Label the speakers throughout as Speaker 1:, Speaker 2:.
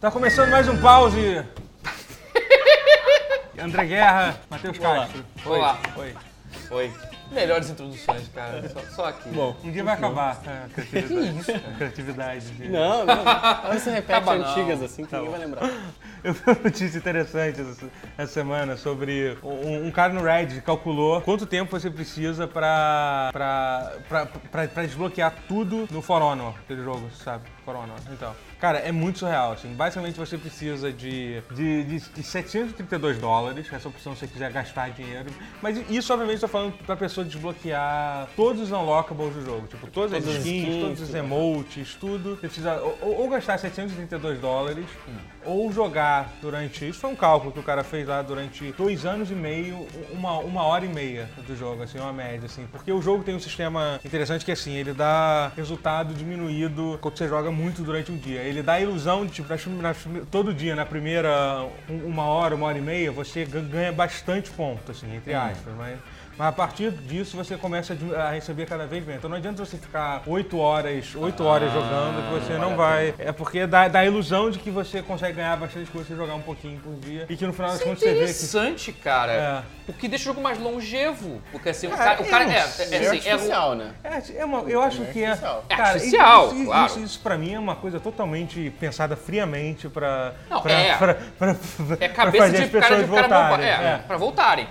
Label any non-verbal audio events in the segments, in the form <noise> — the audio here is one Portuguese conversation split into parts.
Speaker 1: Tá começando mais um pause. <laughs> André Guerra, Matheus Castro.
Speaker 2: Olá.
Speaker 1: Oi.
Speaker 2: Oi. Melhores introduções, cara. Só, só aqui.
Speaker 3: Bom,
Speaker 1: Um dia vai acabar a criatividade.
Speaker 2: Que isso,
Speaker 1: a <laughs> criatividade. de-
Speaker 3: não, não. Mas você repete
Speaker 2: Acaba não.
Speaker 3: antigas assim que ninguém vai lembrar. <laughs>
Speaker 1: Eu vi uma notícia interessante essa, essa semana sobre um, um cara no Reddit calculou quanto tempo você precisa pra, pra, pra, pra, pra desbloquear tudo no For Honor, aquele jogo, sabe? For Honor, então. Cara, é muito surreal, assim. Basicamente você precisa de, de, de, de 732 dólares, essa opção se você quiser gastar dinheiro. Mas isso, obviamente, eu tô falando pra pessoa desbloquear todos os unlockables do jogo. Tipo, todas as
Speaker 3: Todas as
Speaker 1: skins,
Speaker 3: skins,
Speaker 1: todos os emotes, tudo. Você precisa ou, ou- gastar 732 dólares, ou jogar durante. Isso foi um cálculo que o cara fez lá durante dois anos e meio, uma, uma hora e meia do jogo, assim, uma média, assim. Porque o jogo tem um sistema interessante que assim, ele dá resultado diminuído quando você joga muito durante um dia. Ele dá a ilusão de, tipo, nas prime- nas todo dia, na primeira um- uma hora, uma hora e meia, você gan- ganha bastante ponto, assim, entre aspas. Mas, mas a partir disso você começa a receber cada vez menos. Então não adianta você ficar 8 horas, 8 horas jogando que você não vai. É porque dá, dá a ilusão de que você consegue ganhar bastante coisa se você jogar um pouquinho por dia. E que no final das
Speaker 2: é
Speaker 1: contas você vê que.
Speaker 2: interessante, cara.
Speaker 1: É.
Speaker 2: O que deixa o jogo mais longevo. Porque assim, o
Speaker 1: Ah,
Speaker 2: cara. O cara é, é, é,
Speaker 3: É
Speaker 2: assim, é,
Speaker 3: artificial, né?
Speaker 1: É, é uma- eu acho que é.
Speaker 3: artificial.
Speaker 2: É
Speaker 1: Cara,
Speaker 2: artificial,
Speaker 1: isso,
Speaker 2: claro.
Speaker 1: Isso, isso pra mim é uma coisa totalmente pensada friamente pra.
Speaker 2: Não,
Speaker 1: pra,
Speaker 2: é.
Speaker 1: pra, pra-
Speaker 2: é
Speaker 1: pra
Speaker 2: cabeça
Speaker 1: fazer
Speaker 2: de
Speaker 1: as
Speaker 2: cara de
Speaker 1: pessoas
Speaker 2: cara
Speaker 1: voltarem.
Speaker 2: É, pra voltarem.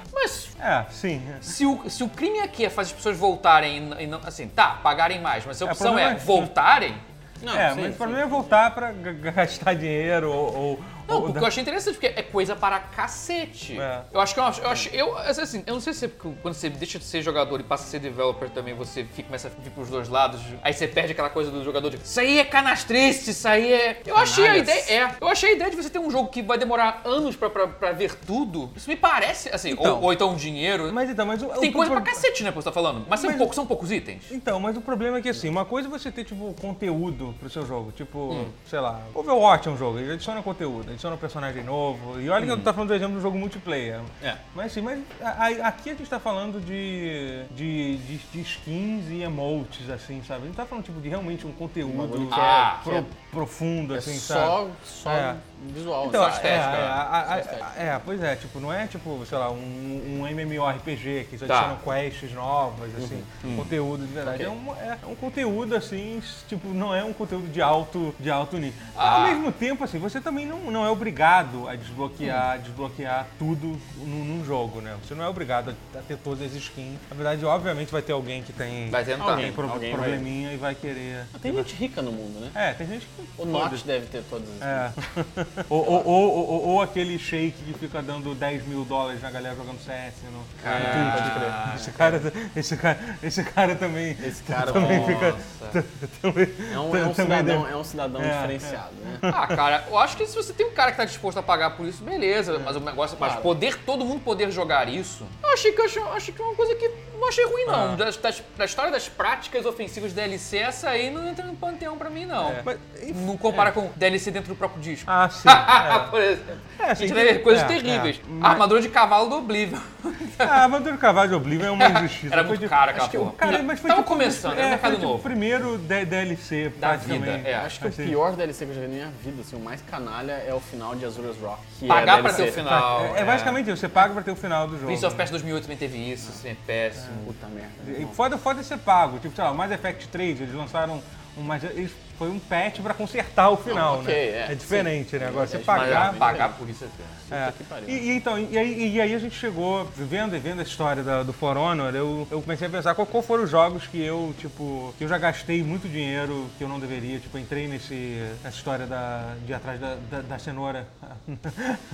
Speaker 1: É, sim.
Speaker 2: se o, se o crime aqui é fazer as pessoas voltarem e não. Assim, tá, pagarem mais, mas se a
Speaker 1: É,
Speaker 2: opção
Speaker 1: problema
Speaker 2: é
Speaker 1: é-
Speaker 2: voltarem.
Speaker 3: Não,
Speaker 1: é,
Speaker 3: sim,
Speaker 1: mas o problema é voltar g- <laughs> gastar dinheiro ou. ou
Speaker 2: Não, porque eu achei interessante, porque é coisa para cacete.
Speaker 1: É.
Speaker 2: Eu acho que eu acho, eu acho, eu, assim, eu não sei se é porque quando você deixa de ser jogador e passa a ser developer também, você fica, começa a vir pros dois lados, aí você perde aquela coisa do jogador de isso aí é canastrice, isso aí é. Eu achei a ideia. É, eu achei a ideia de você ter um jogo que vai demorar anos pra, pra, pra ver tudo. Isso me parece, assim,
Speaker 1: Então.
Speaker 2: ou, ou então dinheiro.
Speaker 1: Mas então, mas o,
Speaker 2: Tem
Speaker 1: o-
Speaker 2: coisa
Speaker 1: o-
Speaker 2: pra cacete, né, que você tá falando. Mas são,
Speaker 1: Mas-
Speaker 2: poucos, são poucos itens.
Speaker 1: Então, mas o problema é que assim, uma coisa é você ter, tipo, conteúdo pro seu jogo. Tipo,
Speaker 2: Hum.
Speaker 1: sei lá, Overwatch é um jogo, ele adiciona conteúdo, adiciona um personagem novo. E olha que eu tô falando do exemplo do jogo multiplayer.
Speaker 3: É.
Speaker 1: Mas assim, mas a- a- aqui a gente tá falando de, de, de, de skins e emotes, assim, sabe? A gente tá falando, tipo, de realmente um conteúdo
Speaker 3: que
Speaker 2: Ah,
Speaker 1: pro-
Speaker 3: é-
Speaker 1: profundo,
Speaker 3: É
Speaker 1: assim, sabe?
Speaker 3: só, só
Speaker 1: É.
Speaker 3: visual.
Speaker 1: Então,
Speaker 3: né?
Speaker 1: é,
Speaker 2: estética,
Speaker 1: é,
Speaker 2: né?
Speaker 3: estética.
Speaker 1: é, pois é, tipo, não é tipo, sei lá, um, um MMORPG que só
Speaker 2: Tá.
Speaker 1: adicionam quests novas, assim, conteúdo de verdade.
Speaker 3: Ok.
Speaker 1: É, um, é um conteúdo, assim, tipo, não é um conteúdo de alto, de alto nível.
Speaker 2: Ah.
Speaker 1: Ao mesmo tempo, assim, você também não, não é obrigado a desbloquear, desbloquear tudo num, num jogo, né? Você não é obrigado a, ter todas as skins. Na verdade, obviamente, vai ter alguém que tem,
Speaker 2: Vai tentar.
Speaker 1: alguém pro-
Speaker 3: Alguém vai-
Speaker 1: probleminha e vai querer...
Speaker 3: Tem gente rica no mundo, né?
Speaker 1: É, tem gente que...
Speaker 3: O. Notch deve ter todas as.
Speaker 1: É. <laughs> <laughs> ou, ou, ou, ou- ou aquele shake que fica dando 10 mil dólares na galera jogando CS no. Twitch. Esse cara, esse, cara, esse cara também,
Speaker 3: Esse cara
Speaker 1: também
Speaker 2: nossa.
Speaker 1: fica.
Speaker 3: É um, é cidadão, é um cidadão
Speaker 1: É,
Speaker 3: diferenciado, né?
Speaker 2: Ah, cara, eu acho que se você tem um cara que tá disposto a pagar por isso, beleza. Mas o negócio, mas
Speaker 3: Claro.
Speaker 2: poder, todo mundo poder jogar isso, eu achei que achei, achei que é uma coisa que não achei ruim, não.
Speaker 1: Ah.
Speaker 2: Das- das- da história das práticas ofensivas DLC, essa aí não entra no panteão pra mim, não.
Speaker 1: É. Mas, enfim,
Speaker 2: Não compara com DLC dentro do próprio disco.
Speaker 1: Ah, sim. <laughs> é. <laughs>
Speaker 2: Por exemplo.
Speaker 1: É,
Speaker 2: a gente ver coisas
Speaker 1: é,
Speaker 2: terríveis.
Speaker 1: é. Mas-
Speaker 2: armadura de cavalo do Oblivion. <laughs>
Speaker 1: A Aventura Cavalo de Oblivion é uma injustiça.
Speaker 2: Era muito cara aquela porra.
Speaker 1: Cara, mas foi
Speaker 2: Tava
Speaker 1: tipo,
Speaker 2: começando, era
Speaker 1: é,
Speaker 2: mercado
Speaker 1: foi, tipo,
Speaker 2: novo.
Speaker 1: o primeiro DLC,
Speaker 2: Da vida, é.
Speaker 3: Acho que
Speaker 1: Assim.
Speaker 3: o pior DLC que eu já vi na minha vida, assim, o mais canalha é o final de Azura's Rock.
Speaker 2: Pagar
Speaker 3: é
Speaker 2: pra ter o final.
Speaker 1: É, é basicamente isso, você paga pra ter o final do jogo.
Speaker 2: Prince of Persia 2008 também teve isso, assim, é péssimo.
Speaker 3: Puta merda.
Speaker 1: E foda, foda é ser pago. Tipo, sei lá, o Mass Effect 3, eles lançaram um. Eles, foi um patch pra consertar o final,
Speaker 3: Não, ok,
Speaker 1: né?
Speaker 3: é,
Speaker 1: diferente, né? Agora você
Speaker 3: É
Speaker 1: pagar.
Speaker 2: ah, pagar por isso é péssimo.
Speaker 1: É. E, e então, e aí, e aí a gente chegou, vendo e vendo a história da- do For Honor, eu, eu comecei a pensar qual, qual foram os jogos que eu, tipo, que eu já gastei muito dinheiro que eu não deveria. Tipo, entrei nesse, nessa história da, de ir atrás da, da, da cenoura <laughs>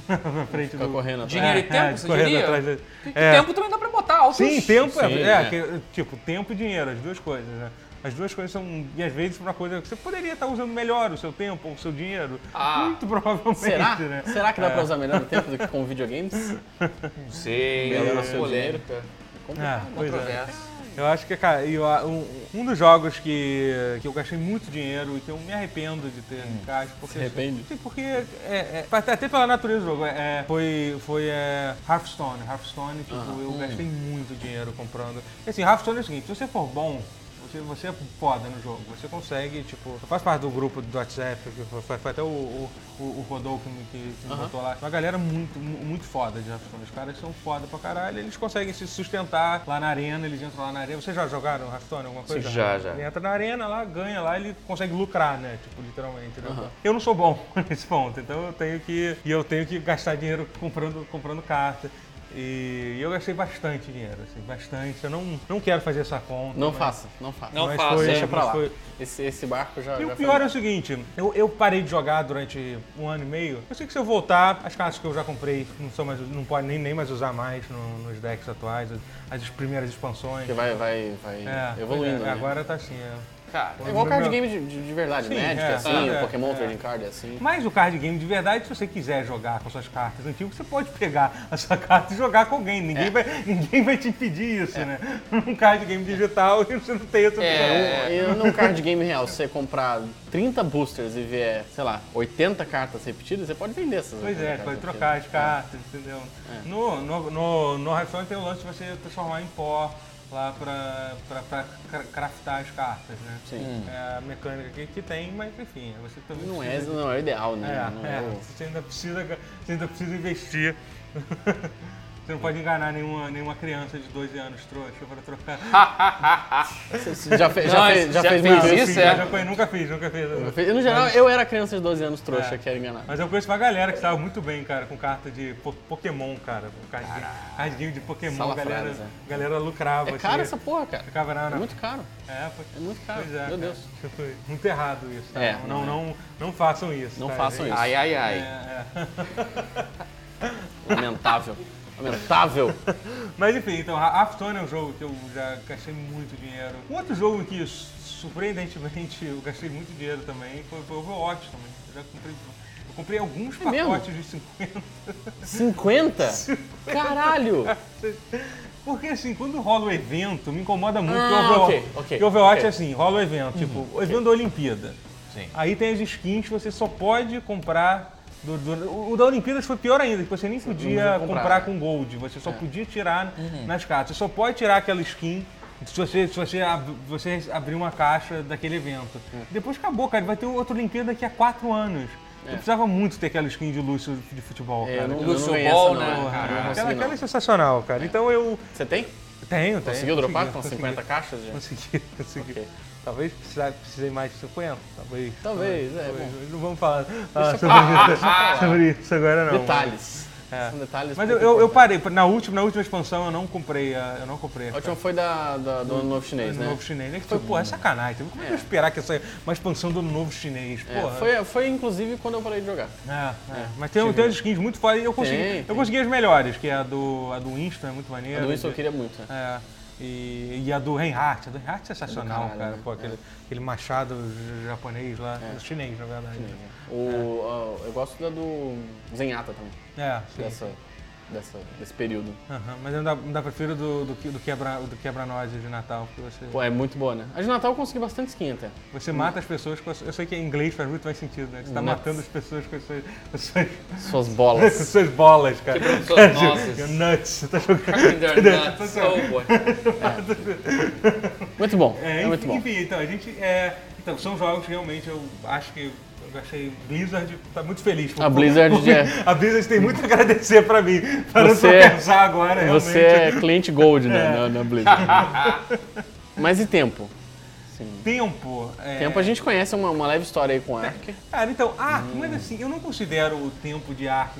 Speaker 1: na frente
Speaker 3: Fica
Speaker 1: do.
Speaker 3: correndo atrás.
Speaker 2: Dinheiro e
Speaker 1: É,
Speaker 2: tempo,
Speaker 1: é,
Speaker 2: você
Speaker 1: correndo
Speaker 2: diria?
Speaker 1: atrás da-
Speaker 2: Que
Speaker 1: é.
Speaker 2: Tempo também dá pra botar altos.
Speaker 1: Sim, tempo é,
Speaker 3: Sim,
Speaker 1: é,
Speaker 3: é.
Speaker 1: que, tipo, tempo e dinheiro, as duas coisas, né? As duas coisas são, e às vezes, uma coisa que você poderia estar usando melhor o seu tempo ou o seu dinheiro.
Speaker 2: Ah.
Speaker 1: Muito provavelmente,
Speaker 3: Será?
Speaker 1: né?
Speaker 3: Será que dá
Speaker 1: É.
Speaker 3: pra usar melhor o tempo do que com videogames? <laughs>
Speaker 2: Não sei,
Speaker 3: Melhor
Speaker 2: é
Speaker 3: o seu
Speaker 2: polêmica.
Speaker 3: É complicado.
Speaker 1: É, pois é.
Speaker 2: Controverso.
Speaker 1: Eu acho que, cara, eu, um, um dos jogos que, que eu gastei muito dinheiro e que eu me arrependo de ter em caixa. Porque,
Speaker 3: Se arrepende?
Speaker 1: Sim, porque, é, é, até pela natureza do jogo, é, é, foi, foi é, Hearthstone. Hearthstone, tipo,
Speaker 3: Ah,
Speaker 1: eu
Speaker 3: hum.
Speaker 1: gastei muito dinheiro comprando. E, assim, Hearthstone é o seguinte, se você for bom, Você, você é foda no jogo. Você consegue, tipo. Eu faço parte do grupo do WhatsApp, que foi, foi- foi até o, o, o Rodolfo que, me- que, me botou lá. Uma galera muito, mu- muito foda de Hearthstone. Os caras são foda pra caralho. Eles conseguem se sustentar lá na arena, eles entram lá na arena. Vocês já jogaram Hearthstone, alguma coisa?
Speaker 2: já, já.
Speaker 1: Ele entra na arena lá, ganha lá, ele consegue lucrar, né? Tipo, literalmente. Eu não sou bom <laughs> nesse ponto, então eu tenho que. E eu tenho que gastar dinheiro comprando, comprando carta. E eu gastei bastante dinheiro, assim, bastante. Eu não, não quero fazer essa conta.
Speaker 3: Não
Speaker 1: mas-
Speaker 3: faça, não faça.
Speaker 2: Não
Speaker 1: mas
Speaker 2: faça,
Speaker 1: foi-
Speaker 3: Deixa pra lá.
Speaker 1: foi-
Speaker 3: Esse, esse barco já.
Speaker 1: e
Speaker 3: já
Speaker 1: o pior é
Speaker 3: foi.
Speaker 1: o seguinte, eu, eu parei de jogar durante um ano e meio. Eu sei que se eu voltar, as cartas que eu já comprei não são mais, não pode nem, nem mais usar mais no- nos decks atuais, as, as primeiras expansões.
Speaker 3: Porque vai, vai, vai
Speaker 1: É,
Speaker 3: evoluindo.
Speaker 1: é,
Speaker 3: né?
Speaker 1: Agora tá assim, é.
Speaker 2: Cara,
Speaker 3: É igual card game de, de- de verdade,
Speaker 1: Sim,
Speaker 3: Magic
Speaker 1: é,
Speaker 3: é assim,
Speaker 1: é,
Speaker 3: Pokémon
Speaker 1: é.
Speaker 3: Trading Card é assim.
Speaker 1: Mas o card game de verdade, se você quiser jogar com suas cartas antigas, você pode pegar a sua carta e jogar com alguém. Ninguém, vai, ninguém vai te impedir isso, né? <laughs> Um card game digital, <laughs> você não tem essa opção.
Speaker 2: É.
Speaker 3: E num card game real, se você comprar 30 boosters e vier, sei lá, 80 cartas repetidas, você pode vender essas
Speaker 1: Pois
Speaker 3: 80
Speaker 1: é,
Speaker 3: cartas
Speaker 1: pode trocar as cartas, entendeu?
Speaker 3: É.
Speaker 1: No, no, no, no Hearthstone tem o lance de você transformar em pó lá pra, pra, pra cra- craftar as cartas, né?
Speaker 3: Sim.
Speaker 1: É a mecânica que, que tem, mas enfim, você também
Speaker 3: Não é, não é o ideal, né?
Speaker 1: É,
Speaker 3: não
Speaker 1: é,
Speaker 3: o-
Speaker 1: você ainda precisa, você ainda precisa investir. <laughs> Você não pode enganar nenhuma, nenhuma criança de 12 anos trouxa para trocar. <laughs>
Speaker 3: Você já, fe- já
Speaker 2: Não,
Speaker 3: fez, já
Speaker 2: já
Speaker 3: fez
Speaker 2: isso, é?
Speaker 1: já fui- nunca fiz, nunca fiz.
Speaker 3: Eu fiz- No geral, eu era criança de 12 anos trouxa,
Speaker 1: É.
Speaker 3: que era enganar.
Speaker 1: Mas eu conheço uma galera que estava muito bem, cara, com carta de po- Pokémon, cara. Com card game, card game de Pokémon, a galera, a galera lucrava.
Speaker 3: É caro
Speaker 1: assim,
Speaker 3: essa porra, cara.
Speaker 1: Ficava na,
Speaker 3: É muito caro.
Speaker 1: É, foi-
Speaker 3: É muito caro.
Speaker 1: Pois é,
Speaker 3: Meu
Speaker 1: cara.
Speaker 3: Deus. <laughs>
Speaker 1: Muito errado isso. Tá?
Speaker 3: É,
Speaker 1: não,
Speaker 3: não
Speaker 1: não, não, façam isso.
Speaker 3: Não
Speaker 1: tá,
Speaker 3: façam
Speaker 1: gente?
Speaker 3: isso.
Speaker 2: ai, ai,
Speaker 1: É,
Speaker 2: ai.
Speaker 1: é. <laughs>
Speaker 3: Lamentável. Lamentável. <laughs>
Speaker 1: Mas enfim, então, Hearthstone é um jogo que eu já gastei muito dinheiro. Um outro jogo que, surpreendentemente, eu gastei muito dinheiro também foi, foi Overwatch também. Eu já comprei, eu comprei alguns
Speaker 3: É mesmo?
Speaker 1: pacotes de 50.
Speaker 3: 50? <laughs> Caralho!
Speaker 1: Porque assim, quando rola o evento, me incomoda muito.
Speaker 3: Ah,
Speaker 1: o Overwatch,
Speaker 3: ok, ok,
Speaker 1: porque o Overwatch
Speaker 3: ok.
Speaker 1: é assim, rola o evento, tipo, o evento da Olimpíada.
Speaker 2: Sim.
Speaker 1: Aí tem as skins que você só pode comprar. Do- do- o- da Olimpíadas foi pior ainda, que você nem podia comprar,
Speaker 3: comprar.
Speaker 1: com gold, você
Speaker 3: É.
Speaker 1: só podia tirar nas cartas. Você só pode tirar aquela skin se você, se você, ab- você abrir uma caixa daquele evento.
Speaker 3: É.
Speaker 1: Depois acabou, cara. Vai ter outra Olimpíada daqui a quatro anos. Eu precisava muito ter aquela skin de Lúcio de futebol,
Speaker 3: É,
Speaker 1: cara.
Speaker 3: eu
Speaker 2: Lúcio Ball, né?
Speaker 3: não. Não
Speaker 1: aquela,
Speaker 3: consegui,
Speaker 1: é sensacional, cara. Então eu
Speaker 3: Você tem?
Speaker 1: tenho, tenho.
Speaker 3: Conseguiu dropar com
Speaker 1: consegui,
Speaker 3: 50 caixas? Já?
Speaker 1: Consegui, <laughs> consegui.
Speaker 3: Ok.
Speaker 1: Talvez precisar- precisei mais de 50, talvez.
Speaker 3: Talvez, é,
Speaker 1: Talvez.
Speaker 3: bom.
Speaker 1: Não vamos falar, falar sobre, isso, sobre isso agora não.
Speaker 3: Detalhes.
Speaker 1: É.
Speaker 3: São detalhes
Speaker 1: Mas eu, eu, eu parei, na última, na última expansão eu não comprei a, eu não comprei
Speaker 3: A última foi da, da- do ano novo chinês, né?
Speaker 1: novo chinês. né? Que foi, pô, é sacanagem. Como é que eu ia esperar que essa uma expansão do novo chinês?
Speaker 3: É,
Speaker 1: Porra.
Speaker 3: foi, foi inclusive quando eu parei de jogar.
Speaker 1: É, é. Mas tem, tem umas skins muito fodas e eu consegui,
Speaker 3: Tem,
Speaker 1: eu
Speaker 3: tem.
Speaker 1: consegui as melhores, que é a do, a do Insta, é muito maneira.
Speaker 3: A do Winston eu queria muito. né?
Speaker 1: É. E, e a do Reinhardt. A do Reinhardt é sensacional,
Speaker 3: caralho,
Speaker 1: cara.
Speaker 3: né?
Speaker 1: Pô, aquele, aquele machado japonês lá, chinês, na verdade.
Speaker 3: O, ah, eu gosto da do Zenyatta também,
Speaker 1: É, sim.
Speaker 3: dessa, dessa, desse período.
Speaker 1: Aham, Mas eu ainda, ainda prefiro do, do, que- do quebra do quebra-nozes de Natal, porque você,
Speaker 3: Pô, é muito boa, né? A de Natal eu consegui bastante skin até.
Speaker 1: você mata as pessoas com as, Eu sei que em inglês faz muito mais sentido, né? Você tá
Speaker 3: Nuts.
Speaker 1: matando as pessoas com as suas, com as suas,
Speaker 3: Suas <laughs>
Speaker 1: com as
Speaker 3: bolas.
Speaker 1: suas bolas, cara. Cara,
Speaker 2: nozes.
Speaker 1: tipo, Nuts. Você tá jogando. <laughs>
Speaker 2: Nuts. Oh, boy.
Speaker 3: Muito bom,
Speaker 1: É,
Speaker 3: é, muito
Speaker 1: enfim,
Speaker 3: bom.
Speaker 1: enfim, então a gente. É, então, são jogos que realmente eu acho que. Eu achei Blizzard tá muito feliz. por-
Speaker 3: A Blizzard
Speaker 1: porque
Speaker 3: é-
Speaker 1: A Blizzard tem muito a agradecer pra mim. Parando
Speaker 3: Você é-
Speaker 1: pensar agora, realmente.
Speaker 3: Você é cliente gold né, na, na Blizzard. <laughs> Mas e tempo? Sim.
Speaker 1: Tempo. é,
Speaker 3: Tempo a gente conhece uma, uma leve história aí com Ark.
Speaker 1: Cara, então, Ark, mas assim, eu não considero o tempo de Ark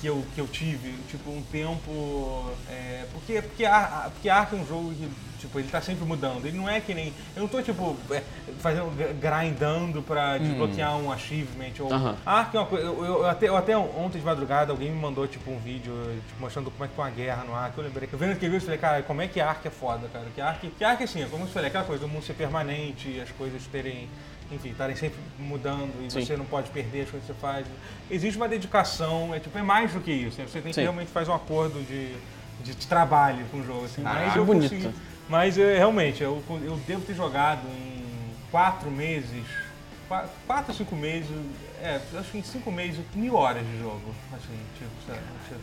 Speaker 1: que eu, que eu, tive, tipo, um tempo. É, porque, porque, porque Ark é um jogo que, tipo, ele tá sempre mudando. Ele não é que nem. Eu não tô, tipo, é, fazendo, grindando pra desbloquear um achievement. Ou,
Speaker 3: Aham.
Speaker 1: Ark é uma coisa. Eu, eu- até, eu até ontem de madrugada alguém me mandou, tipo, um vídeo tipo, mostrando como é que foi uma guerra no Ark. Eu lembrei. Eu vendo aquele vídeo, eu falei, cara, como é que Ark é foda, cara? Que Ark, que Ark assim, como eu falei, aquela coisa do mundo ser permanente, as coisas terem enfim, estarem sempre mudando e
Speaker 3: Sim.
Speaker 1: você não pode perder as coisas que você faz. Existe uma dedicação, é tipo, é mais do que isso. né? Você tem que
Speaker 3: Sim.
Speaker 1: realmente fazer um acordo de, de, trabalho com o jogo. Assim.
Speaker 3: Ah,
Speaker 1: mas
Speaker 3: que
Speaker 1: eu
Speaker 3: bonito.
Speaker 1: consegui- mas eu, realmente, eu, eu devo ter jogado em quatro meses, qua- quatro ou cinco meses, é, acho que em cinco meses, mil horas de jogo. Assim, tipo, sabe, tipo,